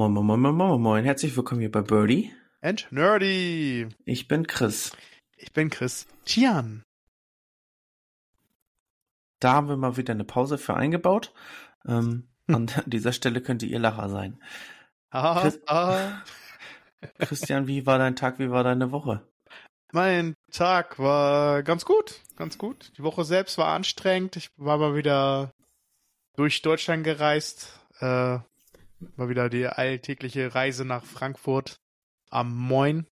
Moin, moin, moin, moin, moin, moin. Herzlich willkommen hier bei Birdie. And Nerdy. Ich bin Chris. Ich bin Chris Tian. Da haben wir mal wieder eine Pause für eingebaut. Ähm, Hm. An dieser Stelle könnte ihr Lacher sein. Ah, Chris- ah. Christian, wie war dein Tag, wie war deine Woche? Mein Tag war ganz gut, ganz gut. Die Woche selbst war anstrengend. Ich war mal wieder durch Deutschland gereist. Äh, war wieder die alltägliche Reise nach Frankfurt am Moin.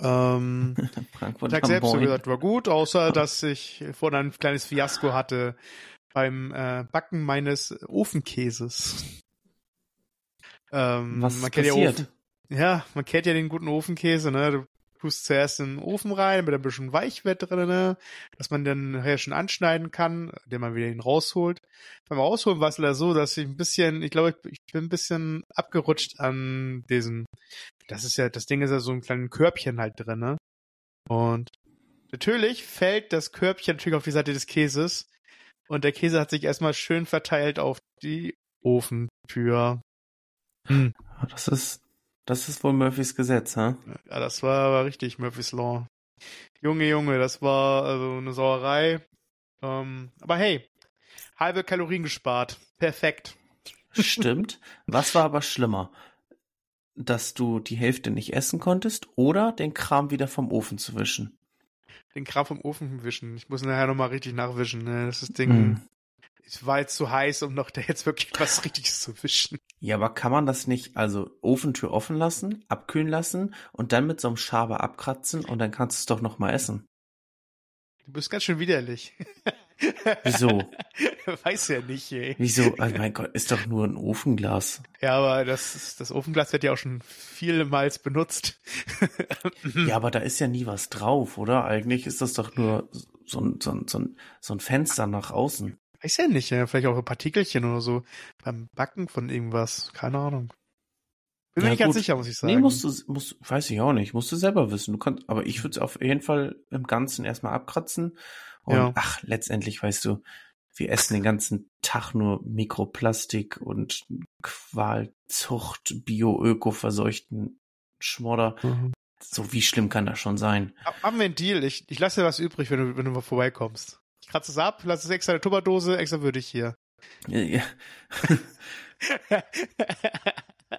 Ähm, Frankfurt Tag am selbst, Main. gesagt, war gut, außer dass ich vorhin ein kleines Fiasko hatte beim äh, Backen meines Ofenkäses. Ähm, Was man kennt ja passiert? Ofen, ja, man kennt ja den guten Ofenkäse, ne? Du tust zuerst in den Ofen rein mit ein bisschen Weichwett drin, ne? dass man dann nachher schon anschneiden kann, den man wieder ihn rausholt. Beim Rausholen war es leider so, dass ich ein bisschen, ich glaube, ich, bin ein bisschen abgerutscht an diesen, das ist ja, das Ding ist ja so ein kleines Körbchen halt drin? Und natürlich fällt das Körbchen natürlich auf die Seite des Käses und der Käse hat sich erstmal schön verteilt auf die Ofentür. Hm. Das ist, das ist wohl Murphys Gesetz, hä? Ja, das war aber richtig Murphy's Law. Junge, Junge, das war also eine Sauerei. Ähm, aber hey, halbe Kalorien gespart. Perfekt. Stimmt. Was war aber schlimmer? Dass du die Hälfte nicht essen konntest oder den Kram wieder vom Ofen zu wischen? Den Kram vom Ofen wischen. Ich muss nachher nochmal richtig nachwischen. Ne? Das ist Ding. Hm. Es war jetzt zu heiß, um noch da jetzt wirklich was Richtiges zu wischen. Ja, aber kann man das nicht, also Ofentür offen lassen, abkühlen lassen und dann mit so einem Schaber abkratzen und dann kannst du es doch noch mal essen? Du bist ganz schön widerlich. Wieso? Weiß ja nicht, ey. Wieso? Also mein Gott, ist doch nur ein Ofenglas. Ja, aber das, das Ofenglas wird ja auch schon vielmals benutzt. Ja, aber da ist ja nie was drauf, oder? Eigentlich ist das doch nur so ein, so ein, so ein, so ein Fenster nach außen. Weiß ja nicht, ja. vielleicht auch ein Partikelchen oder so beim Backen von irgendwas. Keine Ahnung. Bin mir Ja, nicht ganz sicher, muss ich sagen. Nee, musst du, musst, weiß ich auch nicht, musst du selber wissen. Du kannst, aber ich würde es auf jeden Fall im Ganzen erstmal abkratzen. Und Ja. ach, letztendlich, weißt du, wir essen den ganzen Tag nur Mikroplastik und Qualzucht, Bio-Öko verseuchten Schmodder. Mhm. So wie schlimm kann das schon sein? Hab- Haben wir einen Deal? Ich, ich lasse dir was übrig, wenn du, wenn du mal vorbeikommst. Kratze es ab, lasse es extra in der Tupperdose, extra würdig hier. Ja, ja.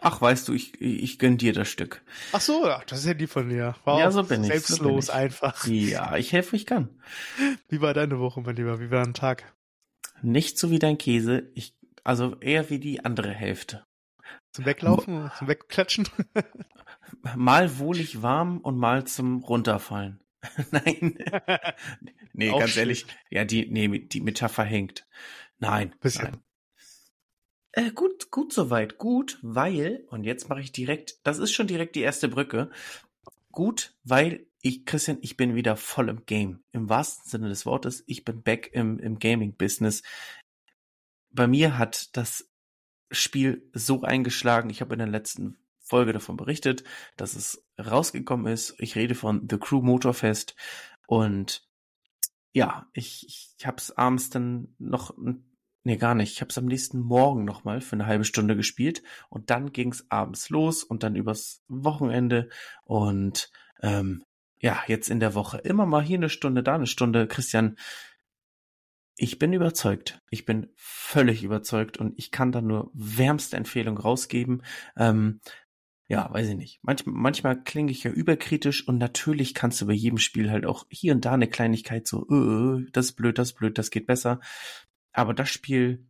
Ach, weißt du, ich, ich gönn dir das Stück. Ach so, das ist ja lieb von dir. Wow, Ja, so bin ich, so Selbstlos bin ich. einfach. Ja, ich helfe, ich kann. Wie war deine Woche, mein Lieber? Wie war dein Tag? Nicht so wie dein Käse, ich, also eher wie die andere Hälfte. Zum Weglaufen? Zum Wegklatschen? Mal wohlig warm und mal zum Runterfallen. Nein. nee, ganz ehrlich. Ja, die, nee, die Metapher hängt. Nein. Bisschen. nein. Äh, gut, gut soweit. Gut, weil, und jetzt mache ich direkt, das ist schon direkt die erste Brücke. Gut, weil ich, Christian, ich bin wieder voll im Game. Im wahrsten Sinne des Wortes, ich bin back im, im Gaming-Business. Bei mir hat das Spiel so eingeschlagen, ich habe in der letzten Folge davon berichtet, dass es rausgekommen ist. Ich rede von The Crew Motorfest und ja, ich, ich habe es abends dann noch, nee, gar nicht. Ich habe es am nächsten Morgen nochmal für eine halbe Stunde gespielt und dann ging es abends los und dann übers Wochenende und ähm, ja, jetzt in der Woche immer mal hier eine Stunde, da eine Stunde. Christian, ich bin überzeugt. Ich bin völlig überzeugt und ich kann da nur wärmste Empfehlung rausgeben. Ähm, ja, weiß ich nicht. Manchmal, manchmal klinge ich ja überkritisch und natürlich kannst du bei jedem Spiel halt auch hier und da eine Kleinigkeit so, äh, das ist blöd, das ist blöd, das geht besser. Aber das Spiel,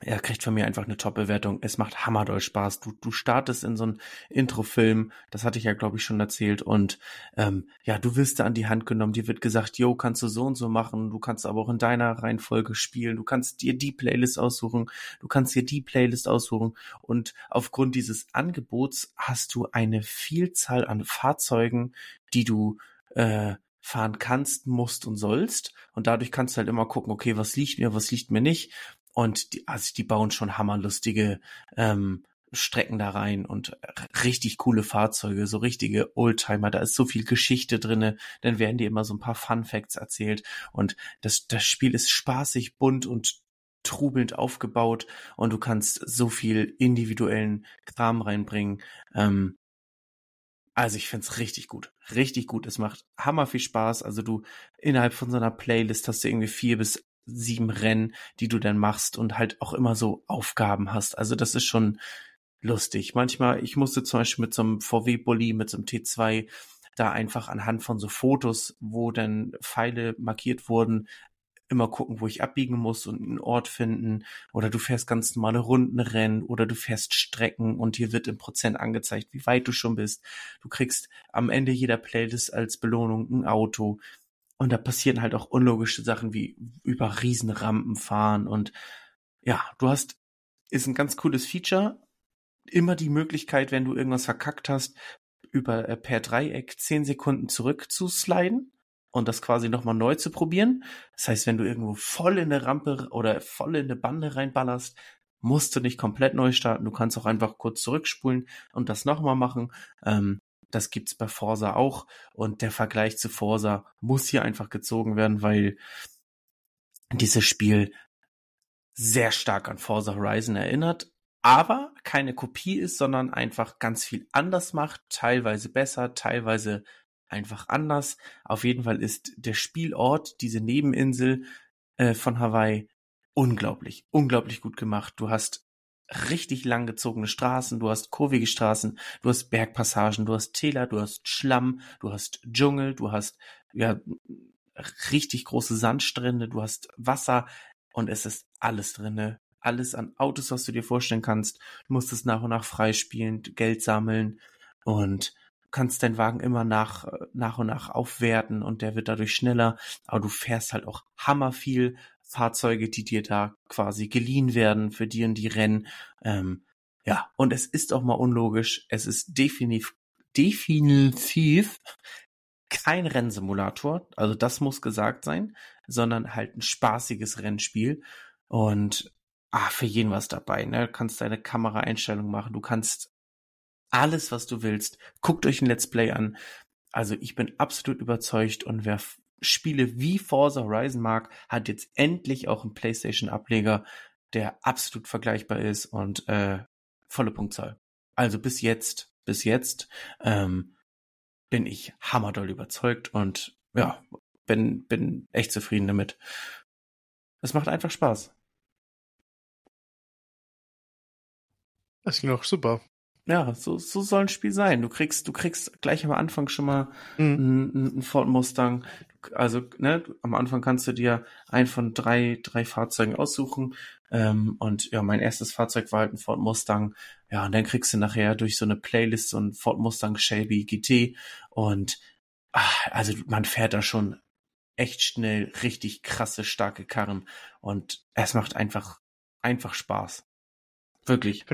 er kriegt von mir einfach eine Top-Bewertung. Es macht hammerdoll Spaß. Du, du startest in so einen Intro-Film, das hatte ich ja, glaube ich, schon erzählt. Und ähm, ja, du wirst da an die Hand genommen. Dir wird gesagt, yo, kannst du so und so machen. Du kannst aber auch in deiner Reihenfolge spielen. Du kannst dir die Playlist aussuchen. Du kannst dir die Playlist aussuchen. Und aufgrund dieses Angebots hast du eine Vielzahl an Fahrzeugen, die du äh, fahren kannst, musst und sollst. Und dadurch kannst du halt immer gucken, okay, was liegt mir, was liegt mir nicht. Und die, also die bauen schon hammerlustige ähm, Strecken da rein und richtig coole Fahrzeuge, so richtige Oldtimer. Da ist so viel Geschichte drinne. Dann werden dir immer so ein paar Fun Facts erzählt und das das Spiel ist spaßig, bunt und trubelnd aufgebaut und du kannst so viel individuellen Kram reinbringen. Ähm, also ich find's richtig gut. Richtig gut. Es macht hammer viel Spaß. Also du innerhalb von so einer Playlist hast du irgendwie vier bis sieben Rennen, die du dann machst und halt auch immer so Aufgaben hast. Also das ist schon lustig. Manchmal, ich musste zum Beispiel mit so einem VW-Bully, mit so einem T2 da einfach anhand von so Fotos, wo dann Pfeile markiert wurden, immer gucken, wo ich abbiegen muss und einen Ort finden. Oder du fährst ganz normale Rundenrennen oder du fährst Strecken und hier wird im Prozent angezeigt, wie weit du schon bist. Du kriegst am Ende jeder Playlist als Belohnung ein Auto. Und da passieren halt auch unlogische Sachen wie über Riesenrampen fahren und ja, du hast, ist ein ganz cooles Feature. Immer die Möglichkeit, wenn du irgendwas verkackt hast, über äh, per Dreieck zehn Sekunden zurück zu sliden und das quasi nochmal neu zu probieren. Das heißt, wenn du irgendwo voll in eine Rampe oder voll in eine Bande reinballerst, musst du nicht komplett neu starten. Du kannst auch einfach kurz zurückspulen und das nochmal machen. Ähm, das gibt's bei Forsa auch. Und der Vergleich zu Forsa muss hier einfach gezogen werden, weil dieses Spiel sehr stark an Forza Horizon erinnert, aber keine Kopie ist, sondern einfach ganz viel anders macht, teilweise besser, teilweise einfach anders. Auf jeden Fall ist der Spielort, diese Nebeninsel äh, von Hawaii, unglaublich, unglaublich gut gemacht. Du hast richtig langgezogene Straßen, du hast kurvige Straßen, du hast Bergpassagen, du hast Täler, du hast Schlamm, du hast Dschungel, du hast ja richtig große Sandstrände, du hast Wasser und es ist alles drinne. Alles an Autos, was du dir vorstellen kannst. Du musst es nach und nach freispielen, Geld sammeln und kannst deinen Wagen immer nach, nach und nach aufwerten und der wird dadurch schneller, aber du fährst halt auch hammer viel Fahrzeuge, die dir da quasi geliehen werden für die und die Rennen. Ähm, ja, und es ist auch mal unlogisch. Es ist definitiv, definitiv kein Rennsimulator. Also das muss gesagt sein, sondern halt ein spaßiges Rennspiel. Und ah, für jeden was dabei. Ne? Du kannst deine Kameraeinstellung machen. Du kannst alles, was du willst. Guckt euch ein Let's Play an. Also ich bin absolut überzeugt und wer Spiele wie Forza Horizon mag, hat jetzt endlich auch einen PlayStation-Ableger, der absolut vergleichbar ist und äh, volle Punktzahl. Also bis jetzt, bis jetzt ähm, bin ich hammerdoll überzeugt und ja, bin, bin echt zufrieden damit. Es macht einfach Spaß. Das ging auch super. Ja, so, so soll ein Spiel sein. Du kriegst, du kriegst gleich am Anfang schon mal mhm. einen, Ford Mustang. Also, ne, am Anfang kannst du dir ein von drei, drei Fahrzeugen aussuchen. Ähm, und ja, mein erstes Fahrzeug war halt ein Ford Mustang. Ja, und dann kriegst du nachher durch so eine Playlist so ein Ford Mustang Shelby GT. Und ach, also man fährt da schon echt schnell richtig krasse, starke Karren. Und es macht einfach, einfach Spaß. Wirklich. Ich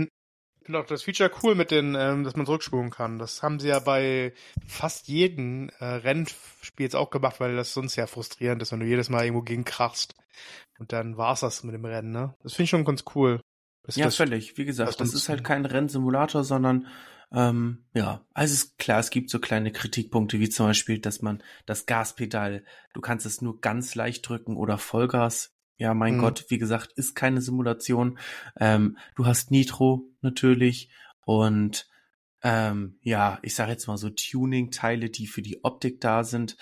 finde auch das Feature cool mit den, ähm, dass man zurückspulen kann. Das haben sie ja bei fast jedem äh, Rennspiel jetzt auch gemacht, weil das sonst ja frustrierend ist, wenn du jedes Mal irgendwo gegen krachst. Und dann war's das mit dem Rennen, ne? Das finde ich schon ganz cool. Das, ja, das, völlig. Wie gesagt, das, ist halt kein Rennsimulator, sondern ähm, ja, also ist klar, es gibt so kleine Kritikpunkte, wie zum Beispiel, dass man das Gaspedal, du kannst es nur ganz leicht drücken oder Vollgas ja, mein mhm. Gott, wie gesagt, ist keine Simulation. Ähm, du hast Nitro natürlich und ähm, ja, ich sage jetzt mal so Tuning-Teile, die für die Optik da sind,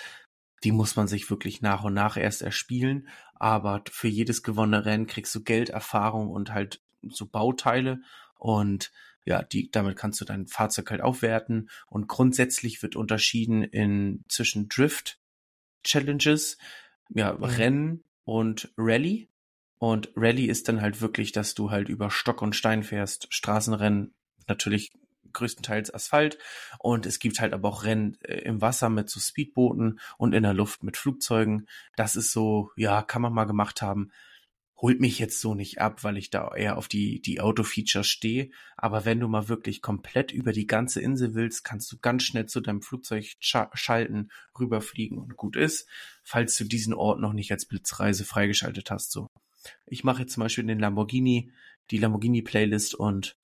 die muss man sich wirklich nach und nach erst erspielen. Aber für jedes gewonnene Rennen kriegst du Geld, Erfahrung und halt so Bauteile und ja, die, damit kannst du dein Fahrzeug halt aufwerten und grundsätzlich wird unterschieden in zwischen Drift Challenges, ja, mhm. Rennen und Rallye. Und Rallye ist dann halt wirklich, dass du halt über Stock und Stein fährst. Straßenrennen natürlich größtenteils Asphalt. Und es gibt halt aber auch Rennen äh, im Wasser mit so Speedbooten und in der Luft mit Flugzeugen. Das ist so, ja, kann man mal gemacht haben holt mich jetzt so nicht ab, weil ich da eher auf die, die Auto-Features stehe. Aber wenn du mal wirklich komplett über die ganze Insel willst, kannst du ganz schnell zu deinem Flugzeug scha schalten, rüberfliegen und gut ist, falls du diesen Ort noch nicht als Blitzreise freigeschaltet hast, so. Ich mache jetzt zum Beispiel den Lamborghini, die Lamborghini-Playlist und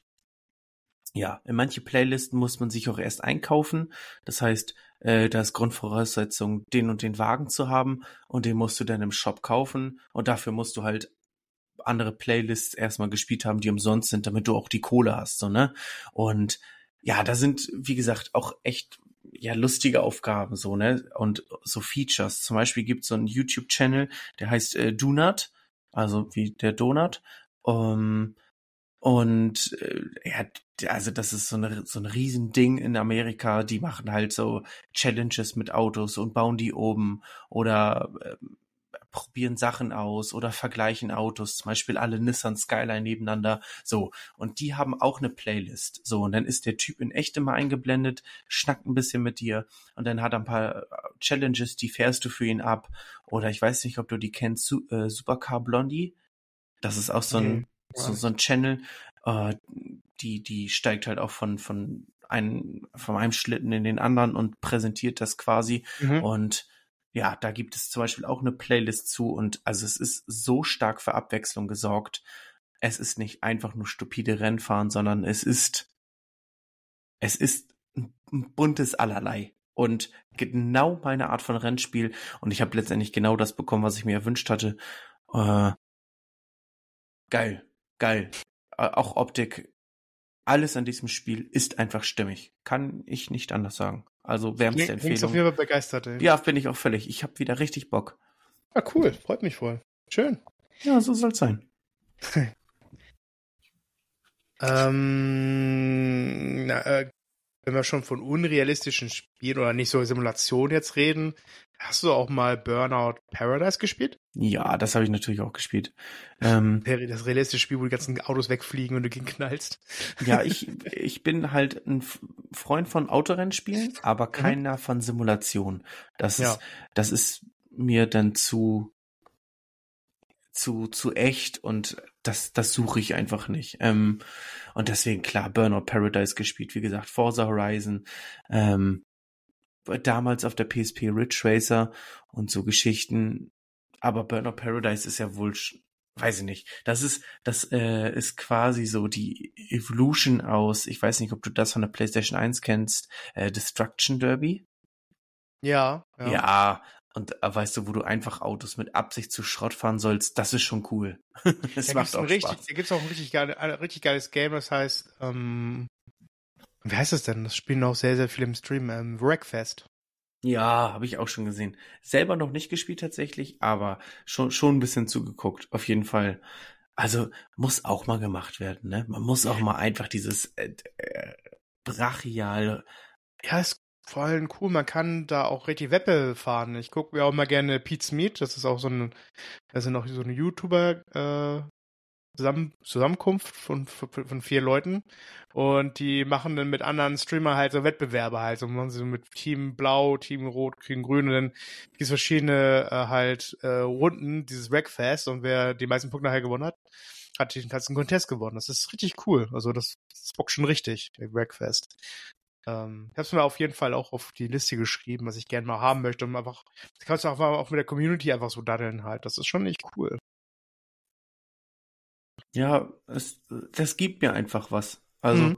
ja, in manche Playlisten muss man sich auch erst einkaufen. Das heißt, äh, da ist Grundvoraussetzung, den und den Wagen zu haben und den musst du dann im Shop kaufen und dafür musst du halt andere Playlists erstmal gespielt haben, die umsonst sind, damit du auch die Kohle hast, so, ne? Und ja, da sind, wie gesagt, auch echt ja lustige Aufgaben so ne und so Features. Zum Beispiel gibt es so einen YouTube-Channel, der heißt äh, Donut, also wie der Donut. Um, und äh, ja, also das ist so, eine, so ein Riesending in Amerika. Die machen halt so Challenges mit Autos und bauen die oben oder äh, probieren Sachen aus oder vergleichen Autos, zum Beispiel alle Nissan Skyline nebeneinander, so. Und die haben auch eine Playlist, so. Und dann ist der Typ in echt immer eingeblendet, schnackt ein bisschen mit dir und dann hat er ein paar äh, Challenges, die fährst du für ihn ab. Oder ich weiß nicht, ob du die kennst, Su äh, Supercar Blondie. Das ist auch so ein, mhm. so, so ein Channel, äh, die, die steigt halt auch von, von einem, von einem Schlitten in den anderen und präsentiert das quasi. Mhm. Und ja, da gibt es zum Beispiel auch eine Playlist zu und also es ist so stark für Abwechslung gesorgt. Es ist nicht einfach nur stupide Rennfahren, sondern es ist, es ist ein buntes Allerlei und genau meine Art von Rennspiel und ich habe letztendlich genau das bekommen, was ich mir erwünscht hatte. Äh, geil, geil. Äh, auch Optik, alles an diesem Spiel ist einfach stimmig. Kann ich nicht anders sagen. Also wärmste Empfehlung. Klingt auf jeden Fall begeistert, ey. Ja, bin ich auch völlig. Ich habe wieder richtig Bock. Ah, cool. Freut mich voll. Schön. Ja, so soll's sein. ähm, na, äh, wenn wir schon von unrealistischen Spielen oder nicht so Simulation jetzt reden, hast du auch mal Burnout Paradise gespielt? Ja, das habe ich natürlich auch gespielt. Ähm, das realistische Spiel, wo die ganzen Autos wegfliegen und du gegen knallst. Ja, ich, ich bin halt ein Freund von Autorennspielen, aber mhm. keiner mhm. von Simulation. Das ja. ist, das ist mir dann zu, zu, zu echt und das, das suche ich einfach nicht. Ähm, und deswegen, klar, Burnout Paradise gespielt, wie gesagt, Forza Horizon, ähm, damals auf der PSP Ridge Racer und so Geschichten. Aber Burnout Paradise ist ja wohl, weiß ich nicht. Das ist, das äh, ist quasi so die Evolution aus, ich weiß nicht, ob du das von der PlayStation 1 kennst, äh, Destruction Derby. Ja, ja. Ja, und äh, weißt du, wo du einfach Autos mit Absicht zu Schrott fahren sollst, das ist schon cool. das da macht auch richtig, Spaß. Da gibt's auch ein richtig, geile, ein richtig geiles Game, das heißt, ähm, wie heißt das denn? Das spielen auch sehr, sehr viele im Stream, ähm, Wreckfest. Ja, habe ich auch schon gesehen. Selber noch nicht gespielt tatsächlich, aber schon, schon ein bisschen zugeguckt, auf jeden Fall. Also muss auch mal gemacht werden, ne? Man muss auch mal einfach dieses äh, äh, brachial. Ja, ist vor allem cool. Man kann da auch richtig Weppe fahren. Ich gucke mir auch mal gerne Pete's Meat. Das ist auch so ein, da sind auch so eine YouTuber äh, Zusammen Zusammenkunft von, von vier Leuten und die machen dann mit anderen Streamer halt so Wettbewerbe halt, so machen sie mit Team Blau, Team Rot, Team Grün und dann gibt es verschiedene äh, halt äh, Runden, dieses Wreckfest und wer die meisten Punkte nachher gewonnen hat, hat den ganzen Contest gewonnen. Das ist richtig cool. Also das, das bockt schon richtig, der Wreckfest. Ähm, ich habe es mir auf jeden Fall auch auf die Liste geschrieben, was ich gerne mal haben möchte. Und einfach, das kannst du auch mal auch mit der Community einfach so daddeln halt. Das ist schon echt cool. Ja, es, das gibt mir einfach was. Also, mhm.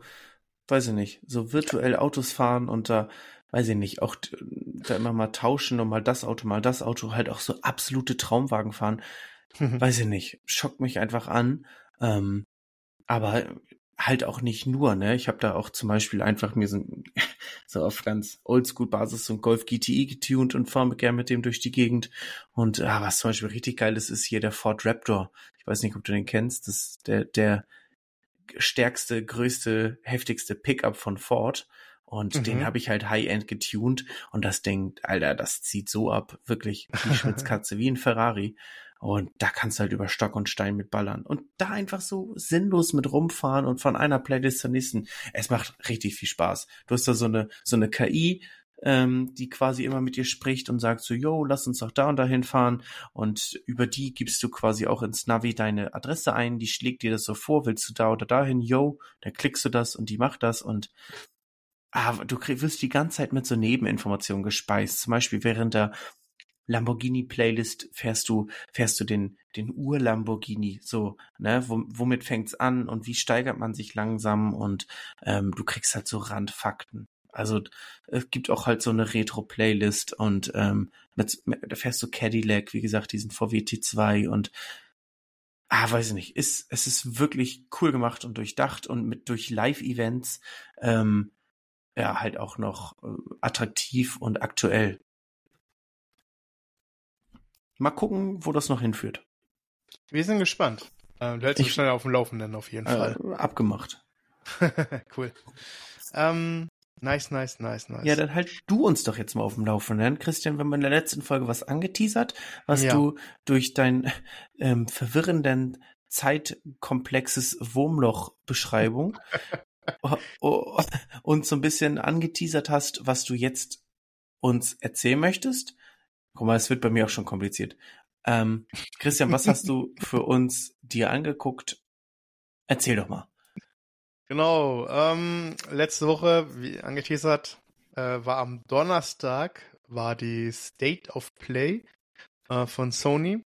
weiß ich nicht, so virtuell Autos fahren und da, weiß ich nicht, auch da immer mal tauschen und mal das Auto, mal das Auto, halt auch so absolute Traumwagen fahren. Mhm. Weiß ich nicht, schockt mich einfach an. Ähm, aber halt auch nicht nur, ne? Ich habe da auch zum Beispiel einfach mir so, so auf ganz Oldschool-Basis so ein Golf GTI getuned und fahre gerne mit dem durch die Gegend. Und ah, was zum Beispiel richtig geil ist, ist hier der Ford Raptor. Ich weiß nicht, ob du den kennst. Das ist der, der stärkste, größte, heftigste Pickup von Ford. Und mhm. den habe ich halt High-End getuned und das Ding, Alter, das zieht so ab, wirklich die Schwitzkatze wie ein Ferrari. Und da kannst du halt über Stock und Stein mit ballern. Und da einfach so sinnlos mit rumfahren und von einer Playlist zur nächsten. Es macht richtig viel Spaß. Du hast da so eine, so eine KI, ähm, die quasi immer mit dir spricht und sagt so, yo, lass uns doch da und dahin fahren. Und über die gibst du quasi auch ins Navi deine Adresse ein. Die schlägt dir das so vor, willst du da oder dahin, yo, da klickst du das und die macht das und ah, du wirst die ganze Zeit mit so Nebeninformationen gespeist. Zum Beispiel während der Lamborghini-Playlist fährst du, fährst du den, den Ur-Lamborghini, so, ne, Wo, womit fängt's an und wie steigert man sich langsam und ähm, du kriegst halt so Randfakten. Also es gibt auch halt so eine Retro-Playlist und ähm, mit, mit, da fährst du Cadillac, wie gesagt, diesen VW T2 und ah, weiß ich nicht, ist, es ist wirklich cool gemacht und durchdacht und mit durch Live-Events ähm, ja halt auch noch äh, attraktiv und aktuell. Mal gucken, wo das noch hinführt. Wir sind gespannt. Ähm, du hältst uns schnell auf dem Laufenden auf jeden Fall. Äh, abgemacht. cool. Ähm, nice, nice, nice, nice. Ja, dann halt du uns doch jetzt mal auf dem Laufenden. Christian, wir haben in der letzten Folge was angeteasert, was Ja. du durch dein ähm, verwirrenden zeitkomplexes Wurmloch-Beschreibung uns so ein bisschen angeteasert hast, was du jetzt uns erzählen möchtest. Guck mal, es wird bei mir auch schon kompliziert. Ähm, Christian, was hast du für uns dir angeguckt? Erzähl doch mal. Genau, ähm, letzte Woche, wie angeteasert, äh, war am Donnerstag, war die State of Play äh, von Sony.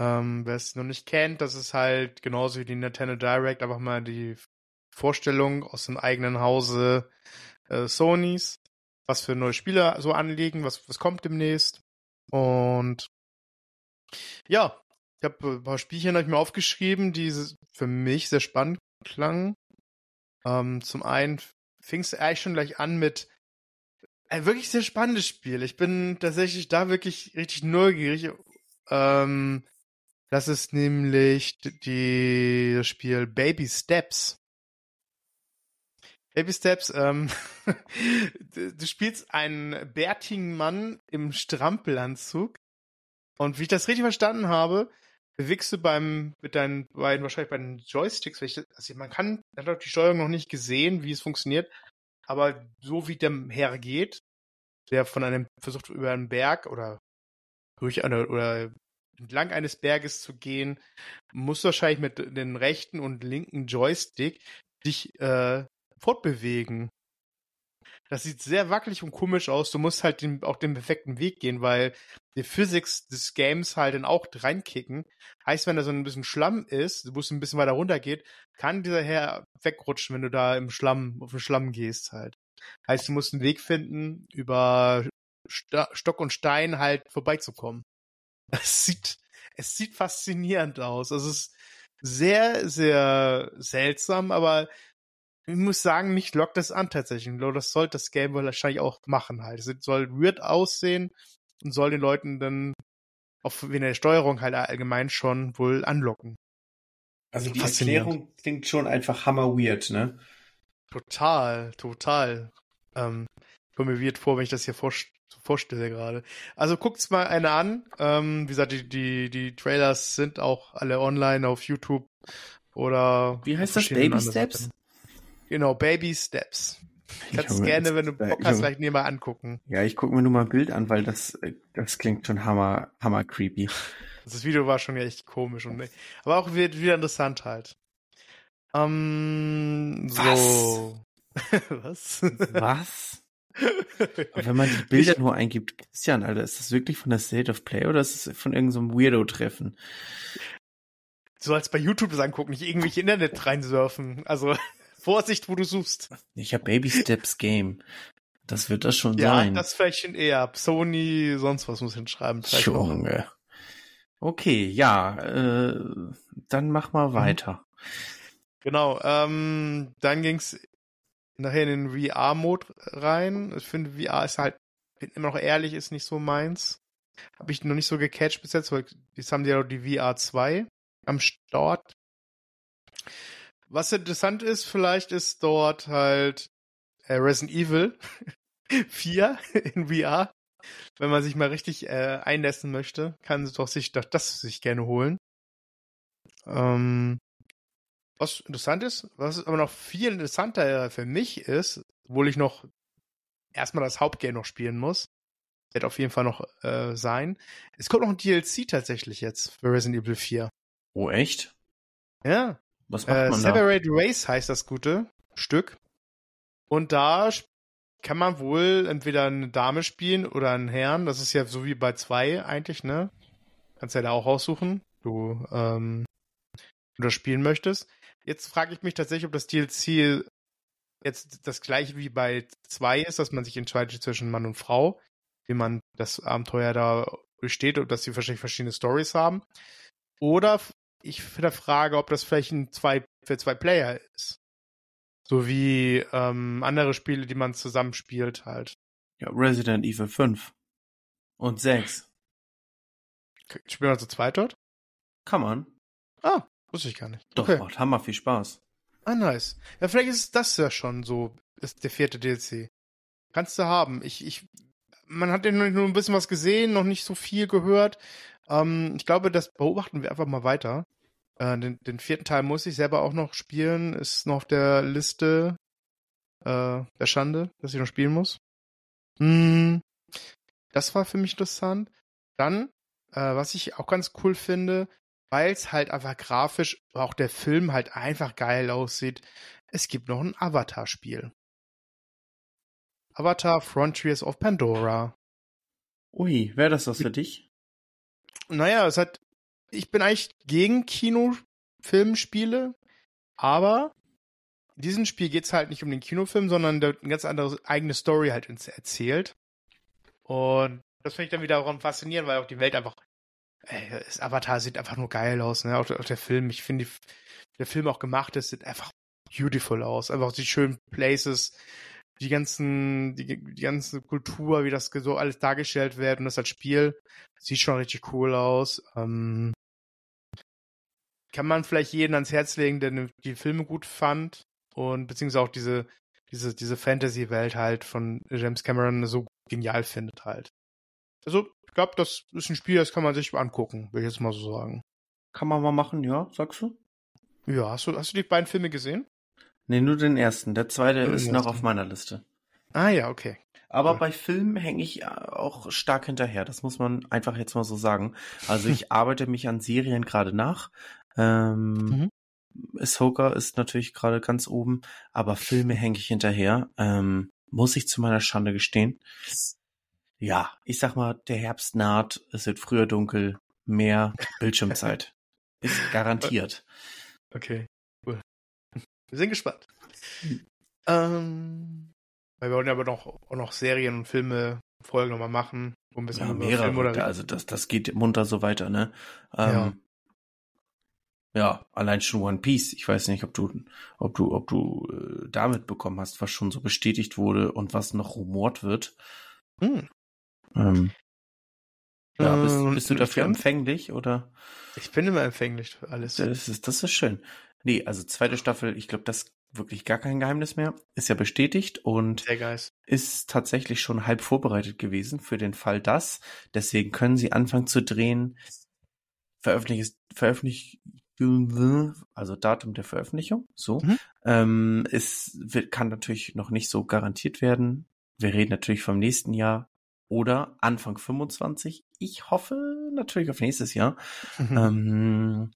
Ähm, wer es noch nicht kennt, das ist halt genauso wie die Nintendo Direct, einfach mal die Vorstellung aus dem eigenen Hause äh, Sonys, was für neue Spiele so anliegen, was, was kommt demnächst. Und ja, ich habe ein paar Spielchen hab ich mir aufgeschrieben, die für mich sehr spannend klangen. Ähm, zum einen fing es eigentlich schon gleich an mit ein wirklich sehr spannendes Spiel. Ich bin tatsächlich da wirklich richtig neugierig. Ähm, das ist nämlich die, das Spiel Baby Steps. Baby Steps, ähm, du spielst einen bärtigen Mann im Strampelanzug. Und wie ich das richtig verstanden habe, bewegst du beim, mit deinen beiden, wahrscheinlich bei den Joysticks, ich, also man kann, hat die Steuerung noch nicht gesehen, wie es funktioniert, aber so wie der hergeht, der von einem versucht über einen Berg oder durch eine, oder entlang eines Berges zu gehen, musst du wahrscheinlich mit den rechten und linken Joystick dich äh, fortbewegen. Das sieht sehr wackelig und komisch aus. Du musst halt den, auch den perfekten Weg gehen, weil die Physics des Games halt dann auch reinkicken. Heißt, wenn da so ein bisschen Schlamm ist, du musst ein bisschen weiter runter geht, kann dieser Herr wegrutschen, wenn du da im Schlamm, auf den Schlamm gehst halt. Heißt, du musst einen Weg finden, über Stock und Stein halt vorbeizukommen. Es sieht, es sieht faszinierend aus. Also es ist sehr, sehr seltsam, aber ich muss sagen, mich lockt das an tatsächlich. Und Das soll das Game wohl wahrscheinlich auch machen halt. Es soll weird aussehen und soll den Leuten dann auf in der Steuerung halt allgemein schon wohl anlocken. Also die. Erklärung klingt schon einfach hammer weird, ne? Total, total. Ähm, komme mir weird vor, wenn ich das hier vorst vorstelle gerade. Also guckt's mal eine an. Ähm, wie gesagt, die, die, die Trailers sind auch alle online auf YouTube oder Wie heißt das? Baby Steps? Genau, Baby Steps. Ich Kannst mir gerne, wenn du Bock ich hast, hab- gleich nebenbei angucken. Ja, ich gucke mir nur mal ein Bild an, weil das, äh, das klingt schon hammer, hammer creepy. Das Video war schon echt komisch und aber auch wieder, wieder interessant halt. Ähm, so. Was? Was? Aber wenn man die Bilder nur eingibt, Christian, Alter, ist das wirklich von der State of Play oder ist es von irgendeinem Weirdo-Treffen? Du sollst bei YouTube das angucken, nicht irgendwelche Internet reinsurfen. Also Vorsicht, wo du suchst. Ich habe Baby Steps Game. Das wird das schon Ja, sein. das vielleicht schon eher. Sony, sonst was muss hinschreiben. Junge. Okay, ja, äh, dann mach mal weiter. Genau. Ähm, dann ging's nachher in den VR-Mode rein. Ich finde, VR ist halt, bin immer noch ehrlich, ist nicht so meins. Habe ich noch nicht so gecatcht bis jetzt, weil jetzt haben die ja die VR 2 am Start. Was interessant ist, vielleicht ist dort halt äh, Resident Evil 4 in VR. Wenn man sich mal richtig äh, einlassen möchte, kann sie doch sich doch das sich gerne holen. Ähm, was interessant ist, was aber noch viel interessanter für mich ist, obwohl ich noch erstmal das Hauptgame noch spielen muss, wird auf jeden Fall noch äh, sein. Es kommt noch ein DLC tatsächlich jetzt für Resident Evil 4. Oh, echt? Ja, Was macht äh, man da? Separate Race heißt das gute Stück. Und da kann man wohl entweder eine Dame spielen oder einen Herrn. Das ist ja so wie bei zwei eigentlich, ne? Kannst ja da auch aussuchen, du, ähm, du das spielen möchtest. Jetzt frage ich mich tatsächlich, ob das DLC jetzt das gleiche wie bei zwei ist, dass man sich entscheidet zwischen Mann und Frau, wie man das Abenteuer da besteht und dass sie wahrscheinlich verschiedene Stories haben. Oder ich frage, ob das vielleicht ein zwei, für zwei Player ist. So wie ähm, andere Spiele, die man zusammenspielt halt. Ja, Resident Evil 5 und 6. Spielen wir zu zweit dort? Kann man. Ah, wusste ich gar nicht. Doch, Okay. macht hammer viel Spaß. Ah, nice. Ja, vielleicht ist das ja schon so, ist der vierte DLC. Kannst du haben. Ich, ich, man hat ja nur nur ein bisschen was gesehen, noch nicht so viel gehört. Ähm, ich glaube, das beobachten wir einfach mal weiter. Äh, den, den vierten Teil muss ich selber auch noch spielen, ist noch auf der Liste äh, der Schande, dass ich noch spielen muss. Hm, das war für mich interessant. Dann, äh, was ich auch ganz cool finde, weil es halt einfach grafisch, auch der Film halt einfach geil aussieht. Es gibt noch ein Avatar-Spiel. Avatar Frontiers of Pandora. Ui, wäre das was für dich? Naja, es hat, ich bin eigentlich gegen Kinofilmspiele, aber in diesem Spiel geht's halt nicht um den Kinofilm, sondern der eine ganz andere eigene Story halt ins- erzählt. Und das finde ich dann wiederum faszinierend, weil auch die Welt einfach, ey, das Avatar sieht einfach nur geil aus, ne? Auch, auch der Film, ich finde, der Film auch gemacht ist, sieht einfach beautiful aus. Einfach die schönen Places, die ganzen, die, die ganze Kultur, wie das so alles dargestellt wird und das als Spiel, sieht schon richtig cool aus. Ähm, kann man vielleicht jeden ans Herz legen, der die Filme gut fand und beziehungsweise auch diese, diese, diese Fantasy-Welt halt von James Cameron so genial findet halt. Also, ich glaube, das ist ein Spiel, das kann man sich angucken, will ich jetzt mal so sagen. Kann man mal machen, ja, sagst du? Ja, hast du, hast du die beiden Filme gesehen? Nee, nur den ersten. Der zweite den ist noch ersten. auf meiner Liste. Ah ja, okay. Aber Cool. bei Filmen hänge ich äh, auch stark hinterher. Das muss man einfach jetzt mal so sagen. Also ich arbeite mich an Serien gerade nach. Ähm, Ahsoka ist natürlich gerade ganz oben, aber Filme hänge ich hinterher. Ähm, muss ich zu meiner Schande gestehen. Ja, ich sag mal, der Herbst naht, es wird früher dunkel, mehr Bildschirmzeit. ist garantiert. Okay. Wir sind gespannt. Hm. Ähm, weil wir wollen ja aber noch, auch noch Serien und Filme Folgen nochmal machen. Wo ein bisschen Ja, mehrere. Filme oder also das, das geht munter so weiter, ne? Ja. Ähm, ja, allein schon One Piece. Ich weiß nicht, ob du, ob du, ob du äh, damit bekommen hast, was schon so bestätigt wurde und was noch rumort wird. Hm. Ähm, ja, bist, Ähm, bist du dafür empfänglich oder? Ich bin immer empfänglich für alles. Das ist, das ist schön. Nee, also zweite Staffel, ich glaube, das ist wirklich gar kein Geheimnis mehr. Ist ja bestätigt und ist tatsächlich schon halb vorbereitet gewesen für den Fall das. Deswegen können sie anfangen zu drehen. Veröffentlicht, veröffentlicht, also Datum der Veröffentlichung, so. Mhm. Ähm, es wird, kann natürlich noch nicht so garantiert werden. Wir reden natürlich vom nächsten Jahr oder Anfang 25. Ich hoffe natürlich auf nächstes Jahr. Ähm,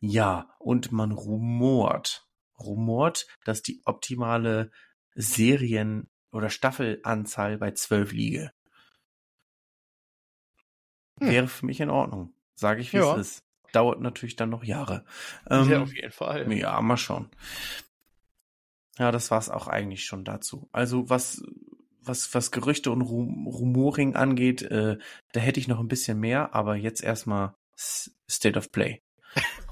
ja, und man rumort, rumort, dass die optimale Serien- oder Staffelanzahl bei zwölf liege. Hm. Wäre für mich in Ordnung. Sage ich, wie Ja. es ist. Dauert natürlich dann noch Jahre. Ähm, ja, auf jeden Fall. ja, mal schauen. Ja, das war's auch eigentlich schon dazu. Also was was was Gerüchte und Rum Rumoring angeht, äh, da hätte ich noch ein bisschen mehr, aber jetzt erstmal State of Play.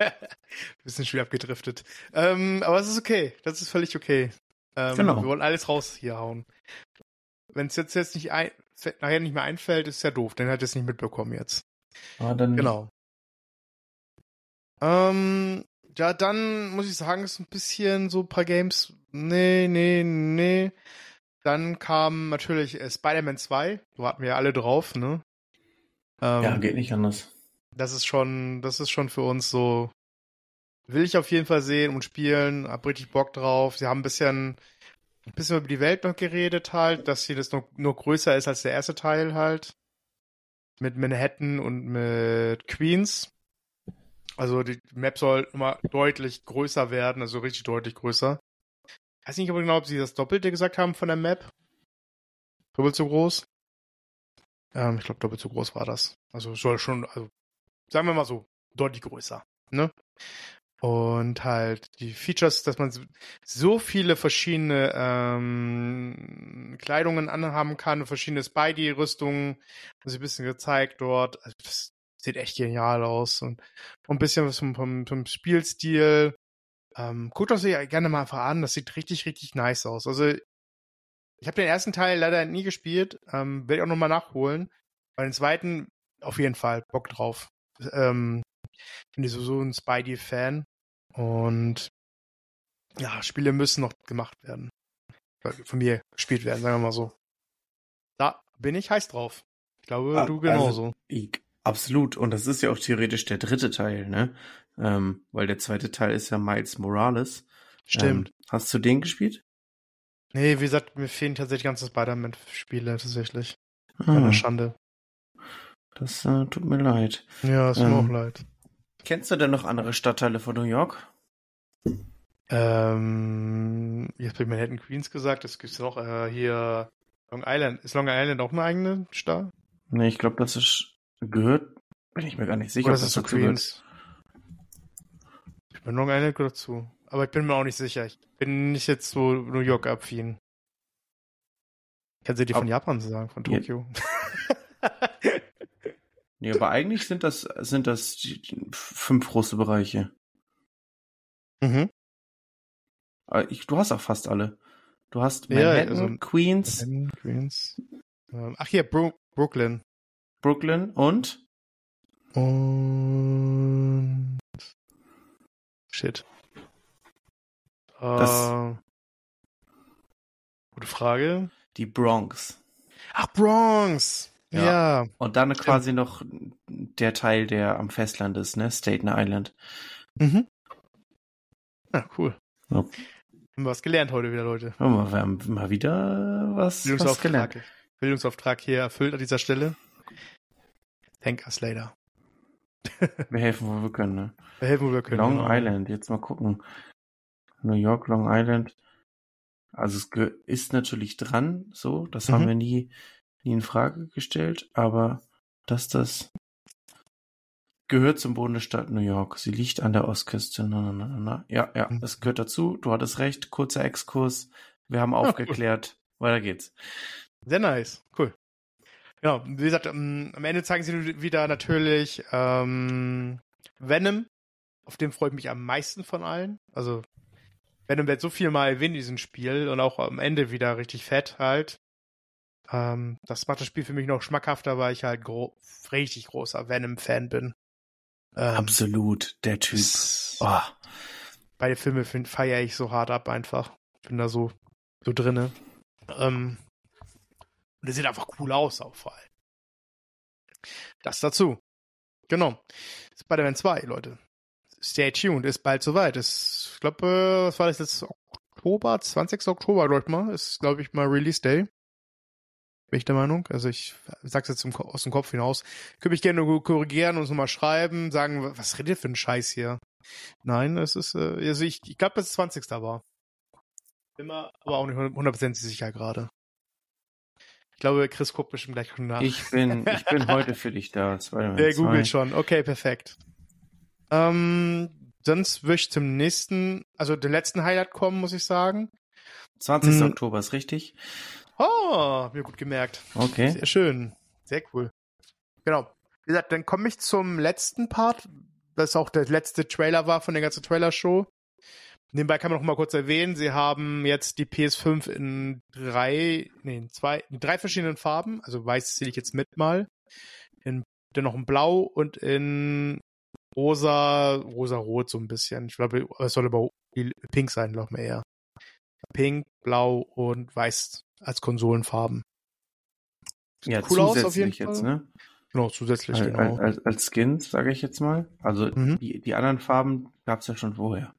Bisschen schwer abgedriftet. Ähm, aber es ist okay. Das ist völlig okay. Ähm, Genau. Wir wollen alles raus hier hauen. Wenn es jetzt, jetzt nicht ein, nachher nicht mehr einfällt, ist ja doof. Dann hat es nicht mitbekommen jetzt. Ah, dann Genau. Ähm, ja, dann muss ich sagen, ist ein bisschen so ein paar Games. Nee, nee, nee. Dann kam natürlich äh, Spider-Man 2. Da warten wir ja alle drauf, ne? Ähm, Ja, geht nicht anders. Das ist schon, das ist schon für uns so. Will ich auf jeden Fall sehen und spielen, hab richtig Bock drauf. Sie haben ein bisschen, ein bisschen über die Welt noch geredet halt, dass sie das noch, nur größer ist als der erste Teil halt. Mit Manhattan und mit Queens. Also die Map soll immer deutlich größer werden, also richtig deutlich größer. weiß nicht aber genau, ob sie das Doppelte gesagt haben von der Map. Doppelt so groß. Ähm, ich glaube, doppelt so groß war das. Also soll schon, also sagen wir mal so, deutlich größer. Ne? Und halt die Features, dass man so- viele verschiedene ähm, Kleidungen anhaben kann, verschiedene Spidey-Rüstungen, haben sie ein bisschen gezeigt dort. Also das sieht echt genial aus und, ein bisschen was vom, vom, vom Spielstil. Ähm, guckt euch gerne mal einfach an, das sieht richtig, richtig nice aus. Also ich habe den ersten Teil leider nie gespielt, ähm, werde ich auch nochmal nachholen. Bei den zweiten auf jeden Fall Bock drauf. Ähm, bin ich so ein Spidey-Fan und ja, Spiele müssen noch gemacht werden. Von mir gespielt werden, sagen wir mal so. Da bin ich heiß drauf. Ich glaube, ah, du genauso. Also, ich, absolut. Und das ist ja auch theoretisch der dritte Teil, ne? Ähm, weil der zweite Teil ist ja Miles Morales. Stimmt. Ähm, hast du den gespielt? Nee, wie gesagt, mir fehlen tatsächlich ganze Spider-Man-Spiele tatsächlich. Ah. Eine Schande. Das äh, tut mir leid. Ja, es tut ähm, mir auch leid. Kennst du denn noch andere Stadtteile von New York? Ähm, jetzt habe ich Manhattan Queens gesagt, es gibt noch äh, hier Long Island. Ist Long Island auch eine eigene Stadt? Nee, ich glaube, das ist gehört, bin ich mir gar nicht sicher. Oder das ist so Queens. Ich bin Long Island gehört dazu. Aber ich bin mir auch nicht sicher. Ich bin nicht jetzt so New York affin. Kannst du die von Japan sagen, von Tokio? Ja. nee, aber eigentlich sind das, sind das fünf große Bereiche. Mhm. Ich, du hast auch fast alle. Du hast Manhattan, ja, also Queens. Manhattan, Queens. Ähm, ach hier, Bro Brooklyn. Brooklyn und? Und. Shit. Das, uh, gute Frage. Die Bronx. Ach, Bronx! Ja. ja. Und dann quasi noch der Teil, der am Festland ist, ne? Staten Island. Mhm. Ja, cool. Ja. Haben wir was gelernt heute wieder, Leute. Ja, wir haben mal wieder was, was gelernt. Bildungsauftrag hier erfüllt an dieser Stelle. Thank us later. wir helfen, wo wir können, ne? Wir helfen, wo wir können. Long genau. Island, jetzt mal gucken. New York, Long Island. Also es ist natürlich dran, so, das mhm. haben wir nie, nie in Frage gestellt, aber dass das gehört zum Bundesstaat New York. Sie liegt an der Ostküste. Na, na, na, na. Ja, ja, mhm. es gehört dazu. Du hattest recht. Kurzer Exkurs. Wir haben aufgeklärt. Ah, cool. Weiter geht's. Sehr nice. Cool. Ja, wie gesagt, am Ende zeigen sie wieder natürlich ähm, Venom. Auf dem freue ich mich am meisten von allen. Also Venom wird so viel mal erwähnt in diesem Spiel und auch am Ende wieder richtig fett halt. Ähm, das macht das Spiel für mich noch schmackhafter, weil ich halt gro richtig großer Venom-Fan bin. Ähm, Absolut, der Typ. Oh. Beide Filme feiere ich so hart ab einfach. Bin da so, so drinne. Ähm, und der sieht einfach cool aus, auch vor allem. Das dazu. Genau. Spider-Man 2, Leute stay tuned, ist bald soweit. Ist, ich glaube, äh, was war das jetzt? Oktober, 20. Oktober, glaube ich mal, ist, glaube ich, mal Release Day. Bin ich der Meinung. Also ich sag's jetzt zum, aus dem Kopf hinaus. Könnte mich gerne korrigieren und uns nochmal schreiben, sagen, was redet ihr für ein Scheiß hier? Nein, es ist, äh, also ich, ich glaube, dass es 20. war. Bin mir aber auch nicht hundertprozentig sicher gerade. Ich glaube, Chris guckt bestimmt gleich schon nach. Ich bin, ich bin heute für dich da. Der googelt schon. Okay, perfekt. Ähm, sonst würde ich zum nächsten, also den letzten Highlight kommen, muss ich sagen. 20. Hm. Oktober ist richtig. Oh, mir gut gemerkt. Okay. Sehr schön. Sehr cool. Genau. Wie gesagt, dann komme ich zum letzten Part, das auch der letzte Trailer war von der ganzen Trailer-Show. Nebenbei kann man noch mal kurz erwähnen, sie haben jetzt die PS5 in drei, nee, in zwei, in drei verschiedenen Farben. Also weiß zähle ich jetzt mit mal. In, dann noch in Blau und in rosa, rosa-rot so ein bisschen. Ich glaube, es soll aber pink sein, glaube ich eher. Pink, blau und weiß als Konsolenfarben. Sieht ja, cool zusätzlich aus auf jeden jetzt, ne? Genau, zusätzlich, als, genau. Als, als Skins, sage ich jetzt mal. Also mhm. die, die anderen Farben gab es ja schon vorher.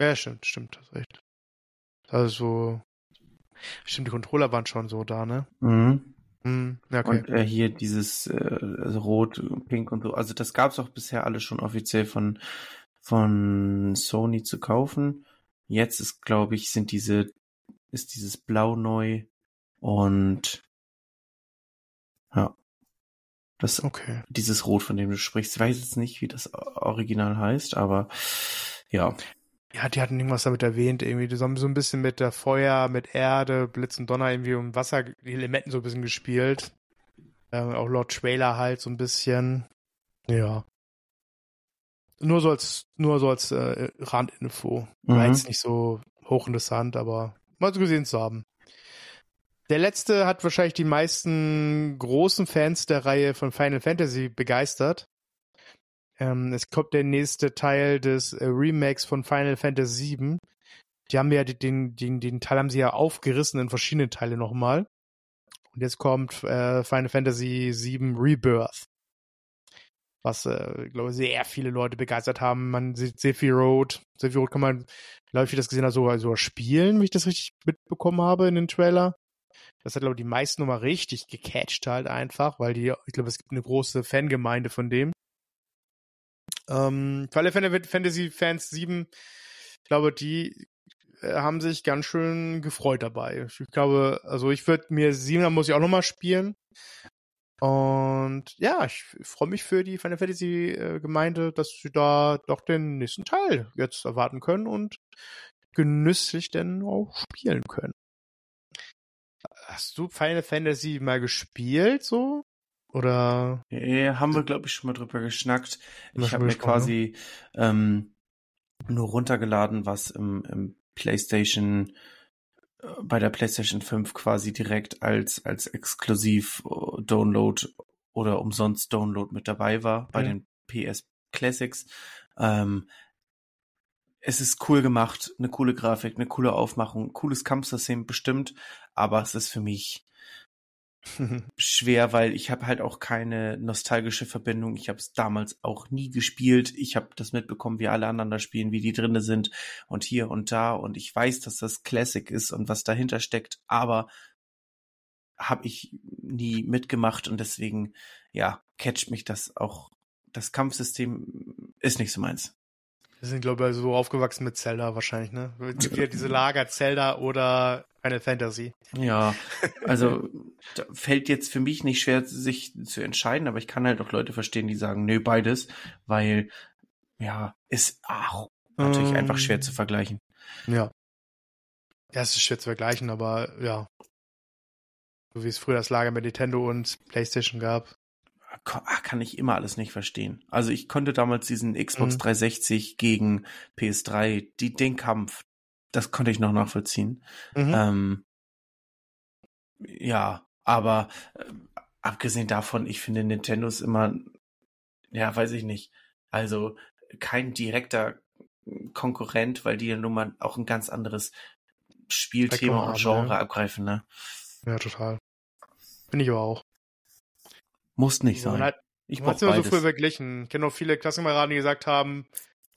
Ja, stimmt, stimmt, das recht. Also, stimmt, die Controller waren schon so da, ne? Mhm. Mm, okay. Und äh, hier dieses äh, also Rot, Pink und so. Also das gab es auch bisher alles schon offiziell von von Sony zu kaufen. Jetzt ist, glaube ich, sind diese ist dieses Blau neu und ja. Das, okay. Dieses Rot, von dem du sprichst, ich weiß jetzt nicht, wie das Original heißt, aber ja. Ja, die hatten irgendwas damit erwähnt, irgendwie. Die haben so ein bisschen mit der Feuer, mit Erde, Blitz und Donner irgendwie um Wasser, die Elementen so ein bisschen gespielt. Ähm, auch Lord Trailer halt so ein bisschen. Ja. Nur so als, nur so als äh, Randinfo. War Mhm. jetzt nicht so hochinteressant, aber mal gesehen zu haben. Der letzte hat wahrscheinlich die meisten großen Fans der Reihe von Final Fantasy begeistert. Ähm, es kommt der nächste Teil des äh, Remakes von Final Fantasy VII. Die haben ja den, den, den Teil haben sie ja aufgerissen in verschiedene Teile nochmal. Und jetzt kommt äh, Final Fantasy VII Rebirth. Was, äh, ich glaube, sehr viele Leute begeistert haben. Man sieht Sephiroth. Sephiroth kann man, glaube ich, wie ich das gesehen habe, sogar, sogar spielen, wie ich das richtig mitbekommen habe in den Trailer. Das hat, glaube ich, die meisten nochmal richtig gecatcht halt einfach, weil die, ich glaube, es gibt eine große Fangemeinde von dem. Ähm, für alle Fantasy Fans 7, ich glaube, die äh, haben sich ganz schön gefreut dabei. Ich glaube, also ich würde mir 7er muss ich auch nochmal spielen. Und ja, ich freue mich für die Final Fantasy äh, Gemeinde, dass sie da doch den nächsten Teil jetzt erwarten können und genüsslich denn auch spielen können. Hast du Final Fantasy mal gespielt so? Oder? Ja, haben wir, glaube ich, schon mal drüber geschnackt. Ich habe mir gesprochen, quasi ähm, nur runtergeladen, was im, im PlayStation äh, bei der PlayStation 5 quasi direkt als als exklusiv äh, Download oder umsonst Download mit dabei war bei Mhm. den PS Classics. Ähm, es ist cool gemacht, eine coole Grafik, eine coole Aufmachung, cooles Kampfsystem bestimmt, aber es ist für mich schwer, weil ich habe halt auch keine nostalgische Verbindung. Ich habe es damals auch nie gespielt. Ich habe das mitbekommen, wie alle anderen da spielen, wie die drinne sind und hier und da. Und ich weiß, dass das Classic ist und was dahinter steckt, aber habe ich nie mitgemacht und deswegen, ja, catcht mich das auch. Das Kampfsystem ist nicht so meins. Wir sind, glaube ich, so aufgewachsen mit Zelda wahrscheinlich, ne? Wieder diese Lager Zelda oder Final Fantasy. Ja, also fällt jetzt für mich nicht schwer, sich zu entscheiden, aber ich kann halt auch Leute verstehen, die sagen, nö, beides, weil ja, ist auch natürlich Ähm, einfach schwer zu vergleichen. Ja. Ja, es ist schwer zu vergleichen, aber ja. So wie es früher das Lager mit Nintendo und PlayStation gab. Ko- ah, Kann ich immer alles nicht verstehen. Also ich konnte damals diesen Xbox Mhm. 360 gegen PS3, die, den Kampf, das konnte ich noch nachvollziehen. Mhm. Ähm, ja, aber äh, abgesehen davon, ich finde Nintendo ist immer, ja, weiß ich nicht, also kein direkter Konkurrent, weil die ja nun mal auch ein ganz anderes Spielthema und haben, Genre ja. abgreifen, ne? ja, total. Finde ich aber auch. Muss nicht sein. hat, Ich man hat immer so früh verglichen. Ich kenne auch viele Klassenkameraden, die gesagt haben,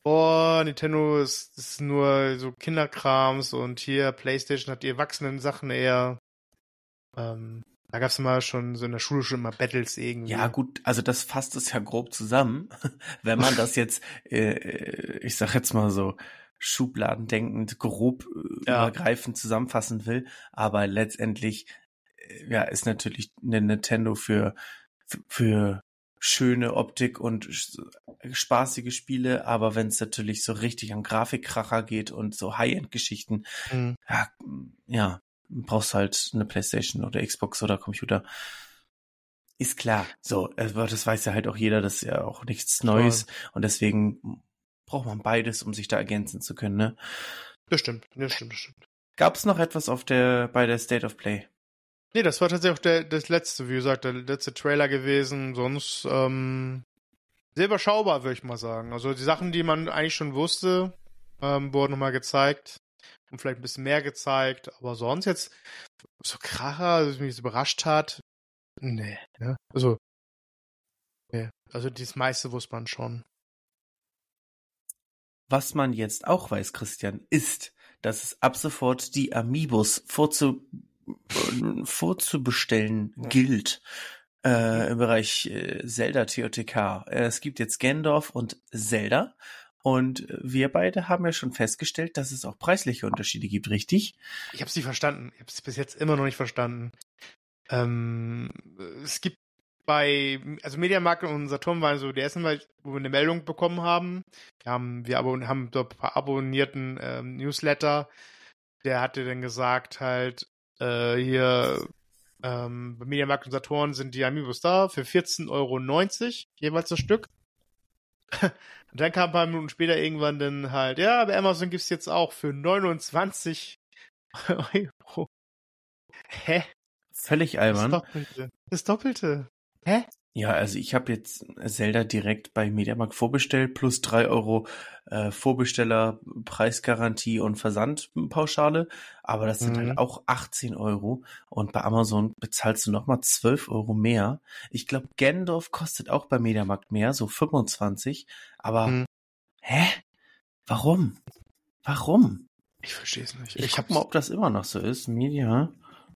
boah, Nintendo ist, ist nur so Kinderkrams und hier PlayStation hat die erwachsenen Sachen eher. Ähm, da gab es immer schon so in der Schule schon immer Battles irgendwie. Ja, gut, also das fasst es ja grob zusammen, wenn man das jetzt, äh, ich sag jetzt mal so, schubladendenkend, grob äh, Ja. übergreifend zusammenfassen will. Aber letztendlich, äh, ja, ist natürlich eine Nintendo für, für, schöne Optik und spaßige Spiele, aber wenn es natürlich so richtig an Grafikkracher geht und so High-End-Geschichten, Mhm. ja, ja, brauchst halt eine Playstation oder Xbox oder Computer. Ist klar. So, aber das weiß ja halt auch jeder, das ist ja auch nichts Neues und deswegen braucht man beides, um sich da ergänzen zu können, ne? Das stimmt, das stimmt, das stimmt. Gab es noch etwas auf der bei der State of Play? Nee, das war tatsächlich auch der, das letzte, wie gesagt, der letzte Trailer gewesen. Sonst ähm, sehr überschaubar, würde ich mal sagen. Also die Sachen, die man eigentlich schon wusste, ähm, wurden nochmal gezeigt. Und vielleicht ein bisschen mehr gezeigt. Aber sonst jetzt so Kracher, dass mich das überrascht hat. Nee, ne? Also, nee. Also das meiste wusste man schon. Was man jetzt auch weiß, Christian, ist, dass es ab sofort die Amiibos vorzu, äh, vorzubestellen gilt äh, im Bereich äh, Zelda TOTK. Äh, es gibt jetzt Gandalf und Zelda. Und wir beide haben ja schon festgestellt, dass es auch preisliche Unterschiede gibt, richtig? Ich habe es nicht verstanden. Ich habe es bis jetzt immer noch nicht verstanden. Ähm, es gibt bei, also Mediamarkt und Saturn waren so die ersten, wo wir eine Meldung bekommen haben. Wir haben, wir abon haben dort ein paar abonnierten ähm, Newsletter. Der hatte dann gesagt halt, äh, hier Ähm, bei Mediamarkt und Saturn sind die Amiibos da für 14,90 Euro jeweils das Stück. Und dann kam ein paar Minuten später irgendwann dann halt, ja, bei Amazon gibt's jetzt auch für 29 Euro. Hä? Völlig albern. Das Doppelte. Das Doppelte. Hä? Ja, also ich habe jetzt Zelda direkt bei Mediamarkt vorbestellt, plus drei Euro äh, Vorbesteller, Preisgarantie und Versandpauschale. Aber das sind Mhm. halt auch 18 Euro. Und bei Amazon bezahlst du nochmal 12 Euro mehr. Ich glaube, Gendorf kostet auch bei Mediamarkt mehr, so 25. Aber Mhm. hä? Warum? Warum? Ich verstehe es nicht. Ich, Ich, guck mal, ob das immer noch so ist. Media.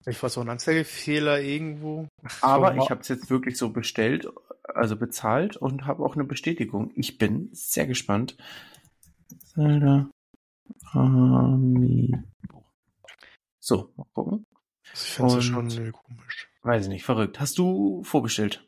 Ich war so ein Anzeigefehler irgendwo. Aber So, ich habe es jetzt wirklich so bestellt, also bezahlt und habe auch eine Bestätigung. Ich bin sehr gespannt. Zelda Amiibo. So, mal gucken. Ich finde es schon nö, komisch. Weiß ich nicht, verrückt. Hast du vorbestellt?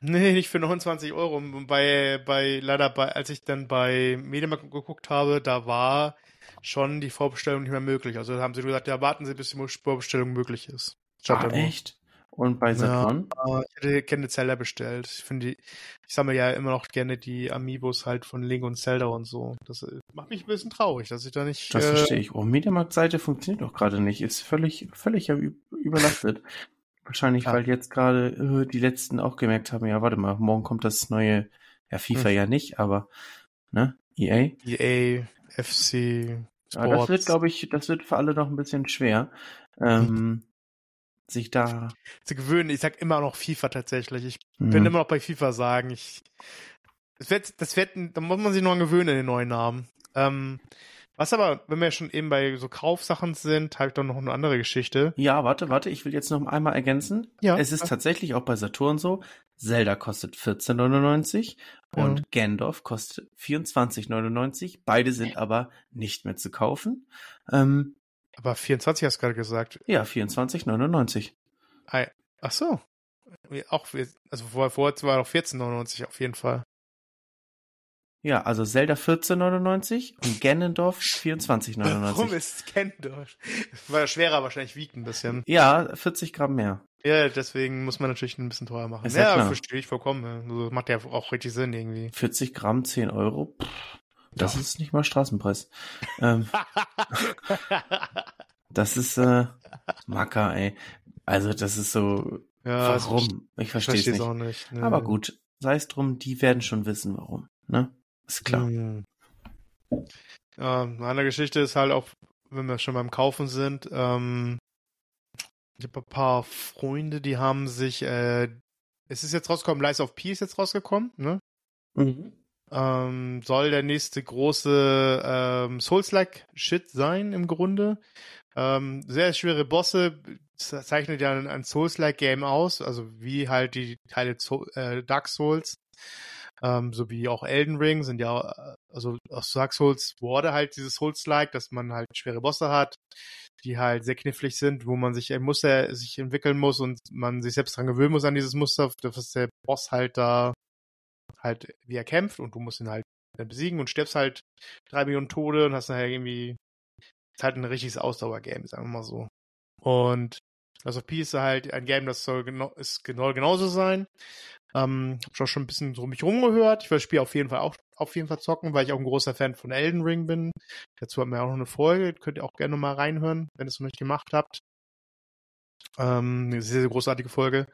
Nee, nicht für 29 Euro. Und Bei, bei, leider bei, als ich dann bei Mediamarkt geguckt habe, da war schon die Vorbestellung nicht mehr möglich. Also haben sie gesagt, ja, warten Sie, bis die Vorbestellung möglich ist. Ah, echt? Und bei Ja. Saturn? Äh, Ich hätte gerne Zelda bestellt. Ich finde, ich sammle ja immer noch gerne die Amiibos halt von Link und Zelda und so. Das äh, macht mich ein bisschen traurig, dass ich da nicht. Das äh, verstehe ich. Oh, Mediamarkt-Seite funktioniert doch gerade nicht. Ist völlig, völlig überlastet. Wahrscheinlich, Ja. weil jetzt gerade äh, die letzten auch gemerkt haben, ja, warte mal, morgen kommt das neue, ja, FIFA Hm. ja nicht, aber, ne, EA. EA, FC, Ja, das wird, Sports. glaube ich, das wird für alle noch ein bisschen schwer, ähm, sich da. zu gewöhnen. Ich sag immer noch FIFA tatsächlich. Ich Mhm. bin immer noch bei FIFA sagen. Ich, das wird, das wird, da muss man sich noch an gewöhnen in den neuen Namen. Ähm, was aber, wenn wir schon eben bei so Kaufsachen sind, habe ich doch noch eine andere Geschichte. Ja, warte, warte, ich will jetzt noch einmal ergänzen. Ja. Es ist tatsächlich auch bei Saturn so. Zelda kostet 14,99 Ja. und Gandalf kostet 24,99. Beide sind aber nicht mehr zu kaufen. Ähm, Aber 24 hast du gerade gesagt. ja, 24,99. Ei, Ach so. Auch, also vorher, vorher war noch 14,99 auf jeden Fall. Ja, also Zelda 14,99 und Ganondorf 24,99. Warum ist Kendorf? War schwerer wahrscheinlich wiegt ein bisschen. Ja, 40 Gramm mehr. Ja, deswegen muss man natürlich ein bisschen teuer machen. Ist ja ja, verstehe ich vollkommen. Also macht ja auch richtig Sinn irgendwie. 40 Gramm, 10 Euro. Pff, das Ja. ist nicht mal Straßenpreis. ähm, das ist äh, Macker, ey. Also das ist so, ja, warum? Ich verstehe es nicht. nicht. ne. Aber gut, sei es drum, die werden schon wissen, warum. Ne? Ist klar. Mhm. Ja, eine andere Geschichte ist halt auch, wenn wir schon beim Kaufen sind, ähm, ich habe ein paar Freunde, die haben sich, äh, es ist jetzt rausgekommen, Lies of P ist jetzt rausgekommen, ne? Mhm. Ähm, soll der nächste große ähm, Souls-like Shit sein im Grunde. Ähm, sehr schwere Bosse zeichnet ja ein, ein Souls-like Game aus, also wie halt die Teile Zo äh, Dark Souls, ähm, so wie auch Elden Ring sind ja, äh, also aus Dark Souls wurde halt dieses Souls-like, dass man halt schwere Bosse hat, die halt sehr knifflig sind, wo man sich ein Muster sich entwickeln muss und man sich selbst dran gewöhnen muss an dieses Muster, dass der Boss halt da halt wie er kämpft und du musst ihn halt besiegen und stirbst halt drei Millionen Tode und hast nachher irgendwie ist halt ein richtiges Ausdauergame, sagen wir mal so. Und also P ist halt ein Game, das soll genau, ist genau genauso sein. Ähm, hab schon schon ein bisschen so mich rumgehört. Ich will das Spiel auf jeden Fall auch auf jeden Fall zocken, weil ich auch ein großer Fan von Elden Ring bin. Dazu haben wir auch noch eine Folge, könnt ihr auch gerne mal reinhören, wenn ihr es noch nicht gemacht habt. Ähm, eine sehr, sehr großartige Folge.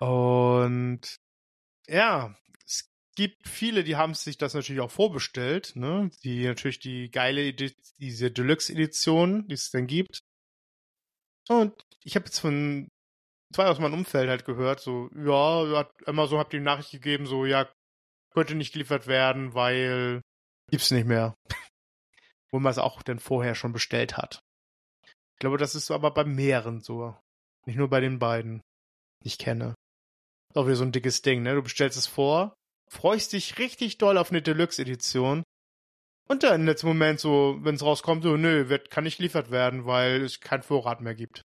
Und ja, es gibt viele, die haben sich das natürlich auch vorbestellt, ne? Die natürlich die geile, Edi diese Deluxe-Edition, die es dann gibt. Und ich habe jetzt von zwei aus meinem Umfeld halt gehört, so, ja, hat Amazon hat die Nachricht gegeben, so, ja, könnte nicht geliefert werden, weil gibt's nicht mehr. Wo man es auch dann vorher schon bestellt hat. Ich glaube, das ist aber bei mehreren so. Nicht nur bei den beiden, ich kenne. Auch wieder so ein dickes Ding, ne? Du bestellst es vor, freust dich richtig doll auf eine Deluxe-Edition. Und dann im letzten Moment so, wenn es rauskommt, so, nö, wird, kann nicht geliefert werden, weil es keinen Vorrat mehr gibt.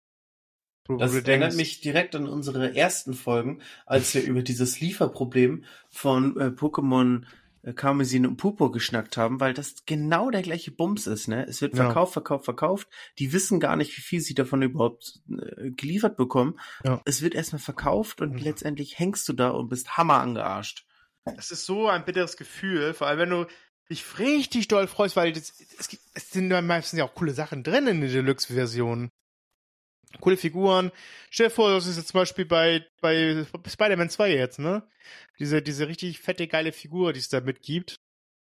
Wo, Das erinnert mich direkt an unsere ersten Folgen, als wir über dieses Lieferproblem von äh, Pokémon äh, Karmesin und Purpur geschnackt haben, weil das genau der gleiche Bums ist, ne? Es wird Ja. verkauft, verkauft, verkauft. Die wissen gar nicht, wie viel sie davon überhaupt äh, geliefert bekommen. Ja. Es wird erstmal verkauft und Mhm. letztendlich hängst du da und bist hammer angearscht. Das ist so ein bitteres Gefühl, vor allem wenn du dich richtig doll freust, weil das, es, gibt, es sind meistens ja auch coole Sachen drin in der Deluxe-Version. Coole Figuren. Stell dir vor, das ist jetzt zum Beispiel bei, bei Spider-Man 2 jetzt, ne? Diese, diese richtig fette, geile Figur, die es da mitgibt.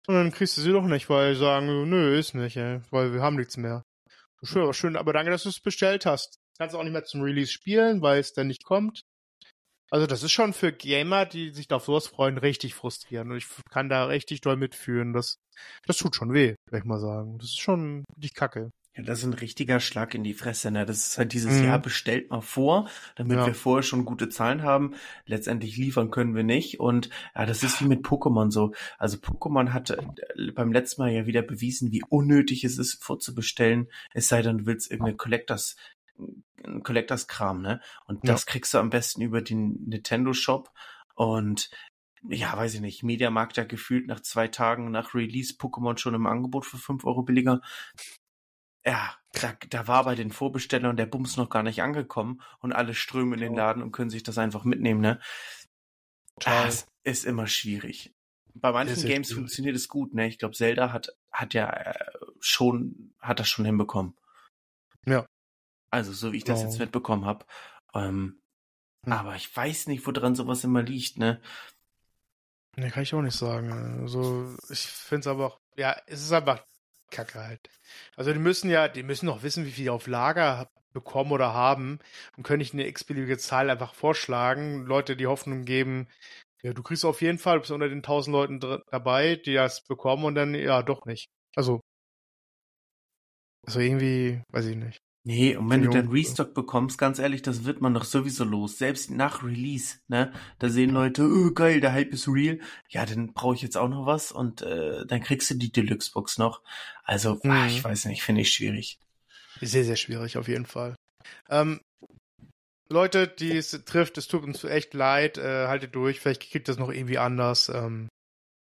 Und dann kriegst du sie doch nicht, weil sie sagen, nö, ist nicht, ey, weil wir haben nichts mehr. Schön, aber schön, aber danke, dass du es bestellt hast. Kannst du auch nicht mehr zum Release spielen, weil es dann nicht kommt. Also das ist schon für Gamer, die sich auf sowas freuen, richtig frustrierend. Und ich kann da richtig doll mitfühlen. Das, das tut schon weh, würde ich mal sagen. Das ist schon richtig kacke. Ja, das ist ein richtiger Schlag in die Fresse, ne? Das ist halt dieses Mhm. Jahr bestellt mal vor, damit Ja. wir vorher schon gute Zahlen haben. Letztendlich liefern können wir nicht. Und ja, das ist wie mit Pokémon so. Also Pokémon hat äh, beim letzten Mal ja wieder bewiesen, wie unnötig es ist, vorzubestellen. Es sei denn, du willst irgendeine Collectors, ein Collectors-Kram, ne? Und Ja. das kriegst du am besten über den Nintendo Shop. Und ja, weiß ich nicht, Mediamarkt ja gefühlt nach zwei Tagen nach Release Pokémon schon im Angebot für fünf Euro billiger. Ja, da, da war bei den Vorbestellern der Bums noch gar nicht angekommen und alle strömen in den Laden und können sich das einfach mitnehmen, ne? Total. Das ist immer schwierig. Bei manchen ja Games schwierig. funktioniert es gut, ne? Ich glaube, Zelda hat, hat ja äh, schon, hat das schon hinbekommen. Ja. Also, so wie ich das Genau. jetzt mitbekommen habe. Ähm, Hm. Aber ich weiß nicht, woran sowas immer liegt, ne? Ne, kann ich auch nicht sagen. Also, ich finde es aber auch, ja, es ist einfach Kacke halt. Also, die müssen ja, die müssen doch wissen, wie viel die auf Lager bekommen oder haben und können nicht eine x-beliebige Zahl einfach vorschlagen, Leute die Hoffnung geben, ja, du kriegst auf jeden Fall, du bist unter den tausend Leuten dabei, die das bekommen und dann, ja, doch nicht. Also, also irgendwie, weiß ich nicht. Nee, und wenn du dann Restock bekommst, ganz ehrlich, das wird man doch sowieso los. Selbst nach Release, ne? Da sehen Leute, oh, geil, der Hype ist real. Ja, dann brauche ich jetzt auch noch was und äh, dann kriegst du die Deluxe-Box noch. Also, Mhm. ah, ich weiß nicht, finde ich schwierig. Sehr, sehr schwierig, auf jeden Fall. Ähm, Leute, die es trifft, es tut uns echt leid, äh, haltet durch, vielleicht kriegt das noch irgendwie anders. Ähm,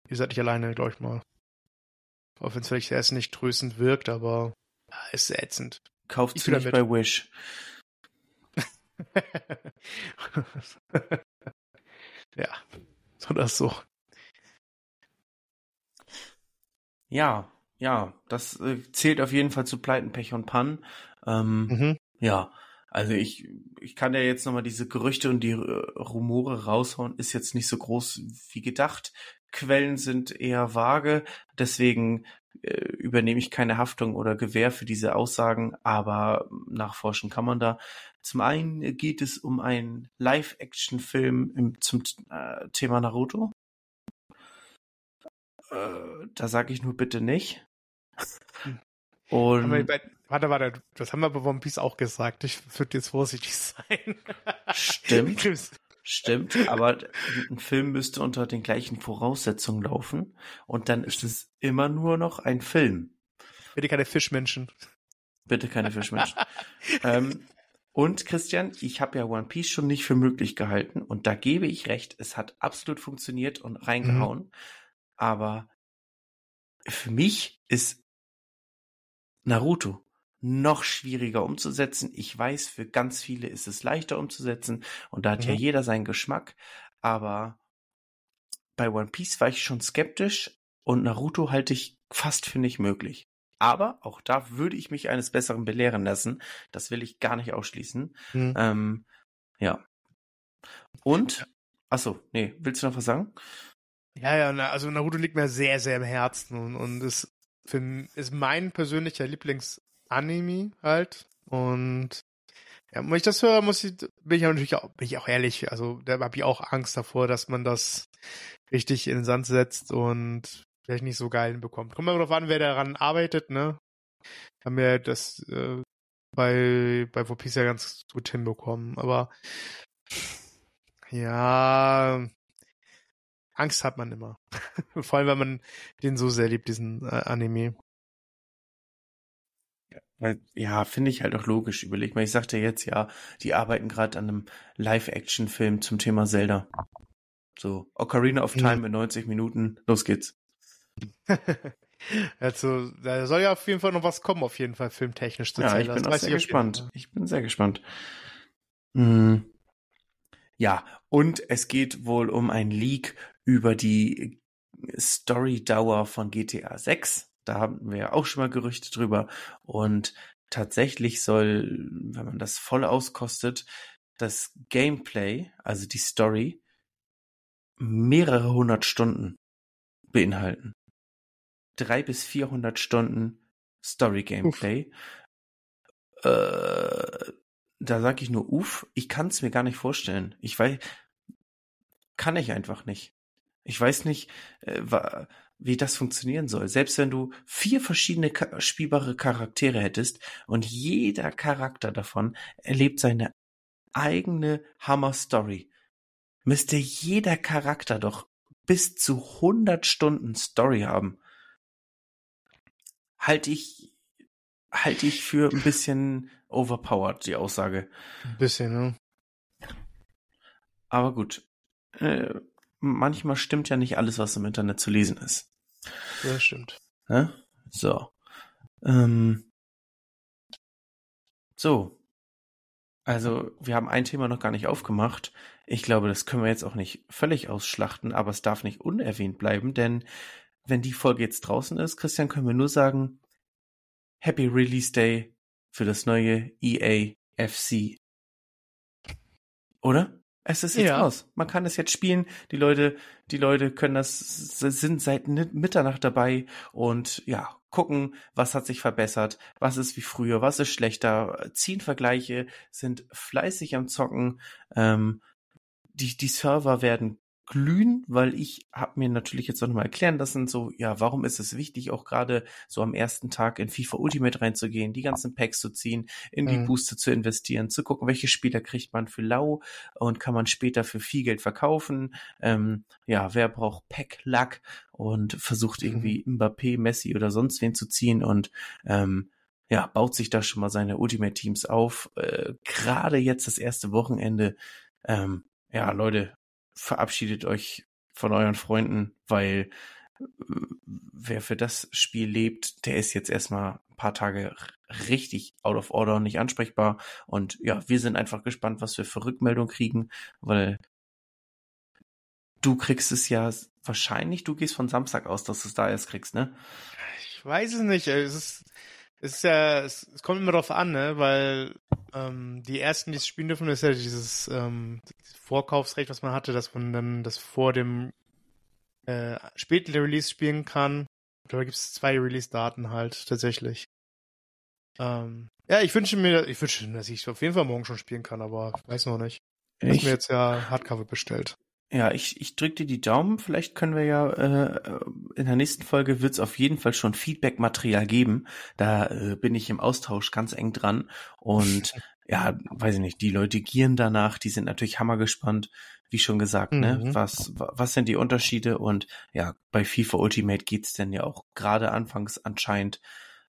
ihr seid nicht alleine, glaube ich mal. Auch wenn es vielleicht erst nicht tröstend wirkt, aber ja, ist ätzend. Kauft sie nicht bei Wish. ja, so oder so. Ja, ja, das äh, zählt auf jeden Fall zu Pleiten, Pech und Pannen. Ähm, Mhm. Ja, also ich, ich kann ja jetzt nochmal diese Gerüchte und die äh, Rumore raushauen, ist jetzt nicht so groß wie gedacht. Quellen sind eher vage, deswegen äh, übernehme ich keine Haftung oder Gewähr für diese Aussagen, aber nachforschen kann man da. Zum einen geht es um einen Live-Action-Film zum äh, Thema Naruto. Äh, da sage ich nur bitte nicht. Und bei, warte, warte, das haben wir bei One Piece auch gesagt. Ich würde jetzt vorsichtig sein. Stimmt. Stimmt, aber ein Film müsste unter den gleichen Voraussetzungen laufen und dann ist es immer nur noch ein Film. Bitte keine Fischmenschen. Bitte keine Fischmenschen. ähm, und Christian, ich habe ja One Piece schon nicht für möglich gehalten und da gebe ich recht, es hat absolut funktioniert und reingehauen. Aber für mich ist Naruto noch schwieriger umzusetzen. Ich weiß, für ganz viele ist es leichter umzusetzen und da hat ja Mhm. jeder seinen Geschmack. Aber bei One Piece war ich schon skeptisch und Naruto halte ich fast für nicht möglich. Aber auch da würde ich mich eines Besseren belehren lassen. Das will ich gar nicht ausschließen. Mhm. Ähm, ja. Und, ach so, nee, willst du noch was sagen? Ja, ja, also Naruto liegt mir sehr, sehr im Herzen und, und ist, für, ist mein persönlicher Lieblingsanime halt. Und ja, wenn ich das höre, muss ich, bin ich natürlich auch, bin ich auch ehrlich, also da habe ich auch Angst davor, dass man das richtig in den Sand setzt und vielleicht nicht so geil hinbekommt. Kommt mal darauf an, wer daran arbeitet, ne? Haben wir das äh, bei, bei Piece ja ganz gut hinbekommen, aber ja, Angst hat man immer. Vor allem, wenn man den so sehr liebt, diesen äh, Anime. Ja, finde ich halt auch logisch. Überleg mal, ich sagte jetzt ja, die arbeiten gerade an einem Live-Action-Film zum Thema Zelda. So, Ocarina of Time in 90 Minuten, los geht's. also, da soll ja auf jeden Fall noch was kommen, auf jeden Fall filmtechnisch zu Ja, ich bin auch sehr gespannt. Ich bin sehr gespannt. Hm. Ja, und es geht wohl um ein Leak über die Storydauer von GTA 6. Da haben wir ja auch schon mal Gerüchte drüber. Und tatsächlich soll, wenn man das voll auskostet, das Gameplay, also die Story, mehrere hundert Stunden beinhalten. Drei bis vierhundert Stunden Story-Gameplay. Äh, da sage ich nur, uff, ich kann es mir gar nicht vorstellen. Ich weiß, kann ich einfach nicht. Ich weiß nicht, äh, wie das funktionieren soll. Selbst wenn du vier verschiedene spielbare Charaktere hättest und jeder Charakter davon erlebt seine eigene Hammer-Story, müsste jeder Charakter doch bis zu 100 Stunden Story haben. Halte ich, halte ich für ein bisschen overpowered, die Aussage. Ein bisschen, ne? Aber gut. Äh, manchmal stimmt ja nicht alles, was im Internet zu lesen ist. Ja, stimmt. Ja? So. Ähm. So. Also, wir haben ein Thema noch gar nicht aufgemacht. Ich glaube, das können wir jetzt auch nicht völlig ausschlachten, aber es darf nicht unerwähnt bleiben, denn wenn die Folge jetzt draußen ist, Christian, können wir nur sagen, Happy Release Day für das neue EA FC. Oder? Es ist jetzt ja. raus. Man kann es jetzt spielen. Die Leute, die Leute können das, sind seit Mitternacht dabei und ja, gucken, was hat sich verbessert, was ist wie früher, was ist schlechter, ziehen Vergleiche, sind fleißig am Zocken. Ähm, die, die Server werden glühen, weil ich habe mir natürlich jetzt auch nochmal erklären lassen, so, ja, warum ist es wichtig, auch gerade so am ersten Tag in FIFA Ultimate reinzugehen, die ganzen Packs zu ziehen, in die mhm. Booster zu investieren, zu gucken, welche Spieler kriegt man für lau und kann man später für viel Geld verkaufen. Ähm, ja, wer braucht Pack Luck und versucht mhm. irgendwie Mbappé, Messi oder sonst wen zu ziehen und ähm, ja, baut sich da schon mal seine Ultimate Teams auf. Äh, gerade jetzt das erste Wochenende. Ähm, ja, Leute, verabschiedet euch von euren Freunden, weil äh, wer für das Spiel lebt, der ist jetzt erstmal ein paar Tage richtig out of order und nicht ansprechbar. Und ja, wir sind einfach gespannt, was wir für Rückmeldung kriegen, weil du kriegst es ja wahrscheinlich, du gehst von Samstag aus, dass du es da erst kriegst, ne? Ich weiß es nicht. Es ist, es ist ja, es, es kommt immer darauf an, ne? Weil ähm, die ersten, die es spielen dürfen, ist ja dieses ähm, Vorkaufsrecht, was man hatte, dass man dann das vor dem äh, späten Release spielen kann. Da gibt es zwei Release-Daten halt tatsächlich. Ähm, ja, ich wünsche mir, ich wünsche, dass ich auf jeden Fall morgen schon spielen kann, aber ich weiß noch nicht. Ich habe mir jetzt ja Hardcover bestellt. Ja, ich, ich drücke dir die Daumen. Vielleicht können wir ja äh, in der nächsten Folge wird es auf jeden Fall schon Feedback-Material geben. Da äh, bin ich im Austausch ganz eng dran. Und ja, weiß ich nicht, die Leute gieren danach, die sind natürlich hammergespannt, wie schon gesagt, ne? mhm. ne? Was, was sind die Unterschiede? Und ja, bei FIFA Ultimate geht's denn ja auch gerade anfangs anscheinend.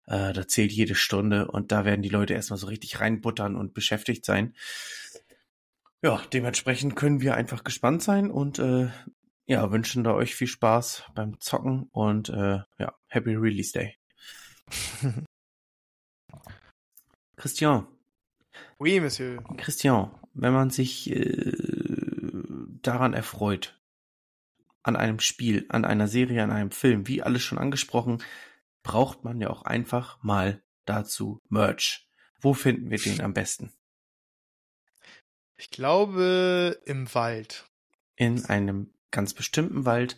Äh, da zählt jede Stunde und da werden die Leute erstmal so richtig reinbuttern und beschäftigt sein ja, dementsprechend können wir einfach gespannt sein und äh, ja, wünschen da euch viel Spaß beim Zocken und äh, ja, Happy Release Day. Christian. Oui, Monsieur. Christian, wenn man sich äh, daran erfreut, an einem Spiel, an einer Serie, an einem Film, wie alles schon angesprochen, braucht man ja auch einfach mal dazu Merch. Wo finden wir den am besten? Ich glaube im Wald. In einem ganz bestimmten Wald,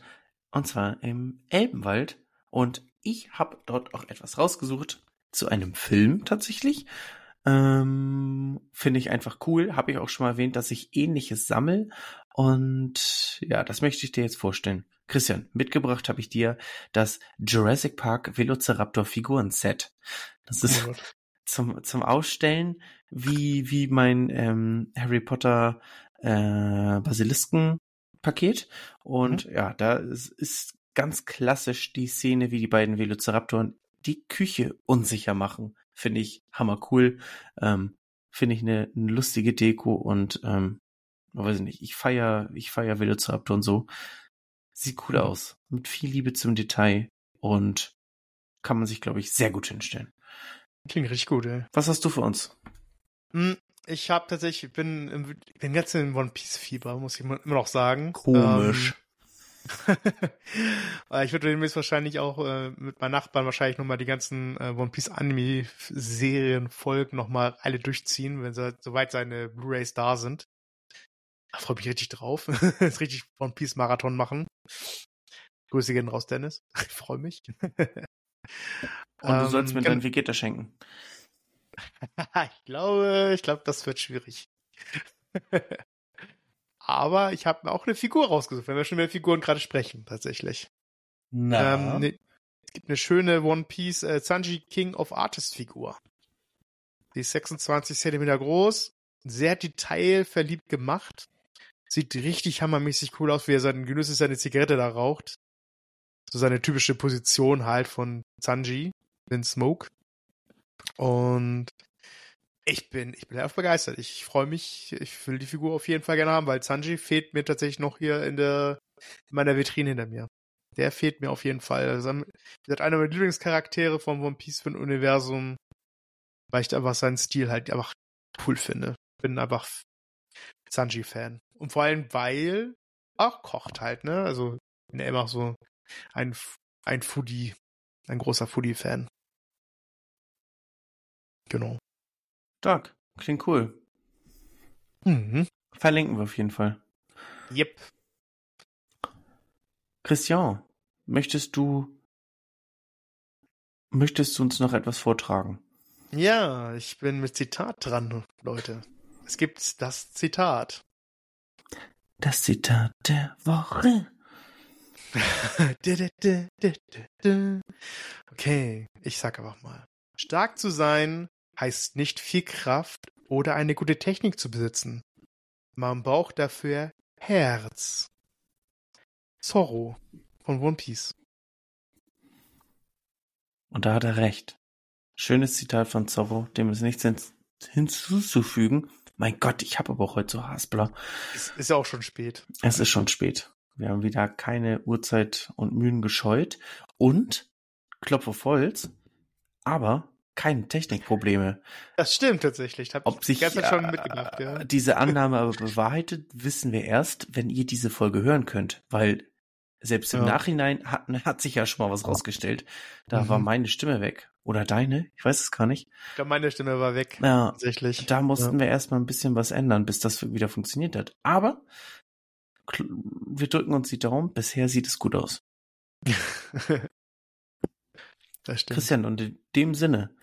und zwar im Elbenwald. Und ich habe dort auch etwas rausgesucht zu einem Film tatsächlich. Ähm, Finde ich einfach cool. Habe ich auch schon mal erwähnt, dass ich ähnliches sammel. Und ja, das möchte ich dir jetzt vorstellen. Christian, mitgebracht habe ich dir das Jurassic Park Velociraptor Figuren-Set. Das ist oh zum, zum Ausstellen, wie, wie mein ähm, Harry Potter äh, Basilisken-Paket. Und mhm. ja, da ist, ist ganz klassisch die Szene, wie die beiden Velociraptoren die Küche unsicher machen. Finde ich hammer cool. Ähm, Finde ich eine, eine lustige Deko und ähm, weiß ich nicht, ich feier, ich feier Velociraptor und so. Sieht cool Mhm. aus. Mit viel Liebe zum Detail und kann man sich, glaube ich, sehr gut hinstellen. Klingt richtig gut, ey. Was hast du für uns? Hm, Ich habe tatsächlich, ich bin, im- bin jetzt in One Piece Fieber, muss ich immer noch sagen. Komisch. Ähm, Weil ich würde demnächst wahrscheinlich auch äh, mit meinen Nachbarn wahrscheinlich nochmal die ganzen äh, One Piece Anime Serien Folgen nochmal alle durchziehen, wenn sie soweit seine Blu-rays da sind. Da freue mich richtig drauf. Jetzt richtig One Piece Marathon machen. Grüße gehen raus, Dennis. Ich freue mich. Und du sollst mir Ähm, dein Vegeta schenken. ich glaube, ich glaube, das wird schwierig. Aber ich habe mir auch eine Figur rausgesucht, wenn wir schon über Figuren gerade sprechen, tatsächlich. Ähm, ne, es gibt eine schöne One Piece äh, Sanji King of Artist Figur. Die ist 26 Zentimeter groß, sehr detailverliebt gemacht. Sieht richtig hammermäßig cool aus, wie er seinen genüsslich seine Zigarette da raucht. So seine typische Position halt von Sanji, den Smoke. Und ich bin, ich bin einfach begeistert. Ich freue mich, ich will die Figur auf jeden Fall gerne haben, weil Sanji fehlt mir tatsächlich noch hier in der, in meiner Vitrine hinter mir. Der fehlt mir auf jeden Fall. Also, wie gesagt, einer meiner Lieblingscharaktere vom One Piece Universum, weil ich einfach seinen Stil halt einfach cool finde. Bin einfach Sanji-Fan. Und vor allem, weil auch kocht halt, ne? Also, bin ja immer so ein, ein Foodie, ein großer Foodie-Fan. Genau. Stark. Klingt cool. Mhm. Verlinken wir auf jeden Fall. Yep. Christian, möchtest du möchtest du uns noch etwas vortragen? Ja, ich bin mit Zitat dran, Leute. Es gibt das Zitat. Das Zitat der Woche. Okay, ich sag einfach mal. Stark zu sein heißt nicht viel Kraft oder eine gute Technik zu besitzen. Man braucht dafür Herz. Zorro von One Piece. Und da hat er recht. Schönes Zitat von Zorro, dem ist nichts hin hinzuzufügen. Mein Gott, ich habe aber auch heute so Haspler. Ist, ist ja auch schon spät. Es ist schon spät. Wir haben wieder keine Uhrzeit und Mühen gescheut. Und, Klopf auf Holz, aber keine Technikprobleme. Das stimmt tatsächlich. Hab Ob ich sich gestern schon äh, mitgedacht, ja. diese Annahme aber bewahrheitet, wissen wir erst, wenn ihr diese Folge hören könnt. Weil selbst im Ja. Nachhinein hat, hat sich ja schon mal was rausgestellt. Da Mhm. war meine Stimme weg. Oder deine? Ich weiß es gar nicht. Ich glaube, meine Stimme war weg. Ja, Tatsächlich. da mussten wir erstmal ein bisschen was ändern, bis das wieder funktioniert hat. Aber wir drücken uns die Daumen. Bisher sieht es gut aus. das stimmt. Christian, und in dem Sinne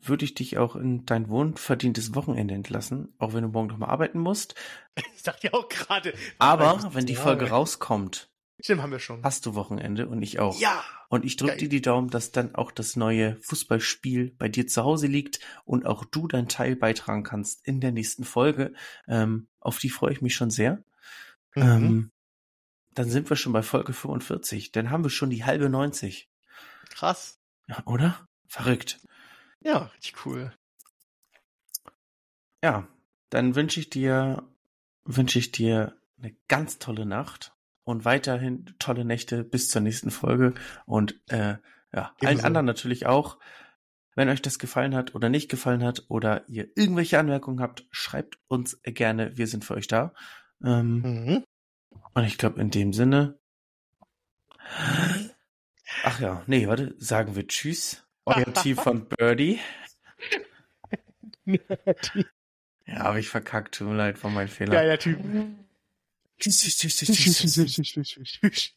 würde ich dich auch in dein wohlverdientes Wochenende entlassen, auch wenn du morgen noch mal arbeiten musst. Ich dachte ja auch gerade. Aber wenn die Folge ey. rauskommt, Stimmt, haben wir schon. hast du Wochenende und ich auch. Ja. Und ich drücke dir die Daumen, dass dann auch das neue Fußballspiel bei dir zu Hause liegt und auch du deinen Teil beitragen kannst in der nächsten Folge. Ähm, auf die freue ich mich schon sehr. Mhm. Ähm, dann sind wir schon bei Folge 45. Dann haben wir schon die halbe 90. Krass. Ja, oder? Verrückt. Ja, richtig cool. Ja, dann wünsche ich dir, wünsche ich dir eine ganz tolle Nacht und weiterhin tolle Nächte bis zur nächsten Folge und äh, ja, allen Ebenso. anderen natürlich auch. Wenn euch das gefallen hat oder nicht gefallen hat oder ihr irgendwelche Anmerkungen habt, schreibt uns gerne. Wir sind für euch da. Ähm, Mhm. Und ich glaube, in dem Sinne. Ach ja, nee, warte, sagen wir Tschüss. Euer Team von Birdie. Ja, habe ich verkackt. Tut mir leid, war mein Fehler. Geiler Typ. Tschüss, tschüss, tschüss, tschüss, tschüss. tschüss, tschüss, tschüss.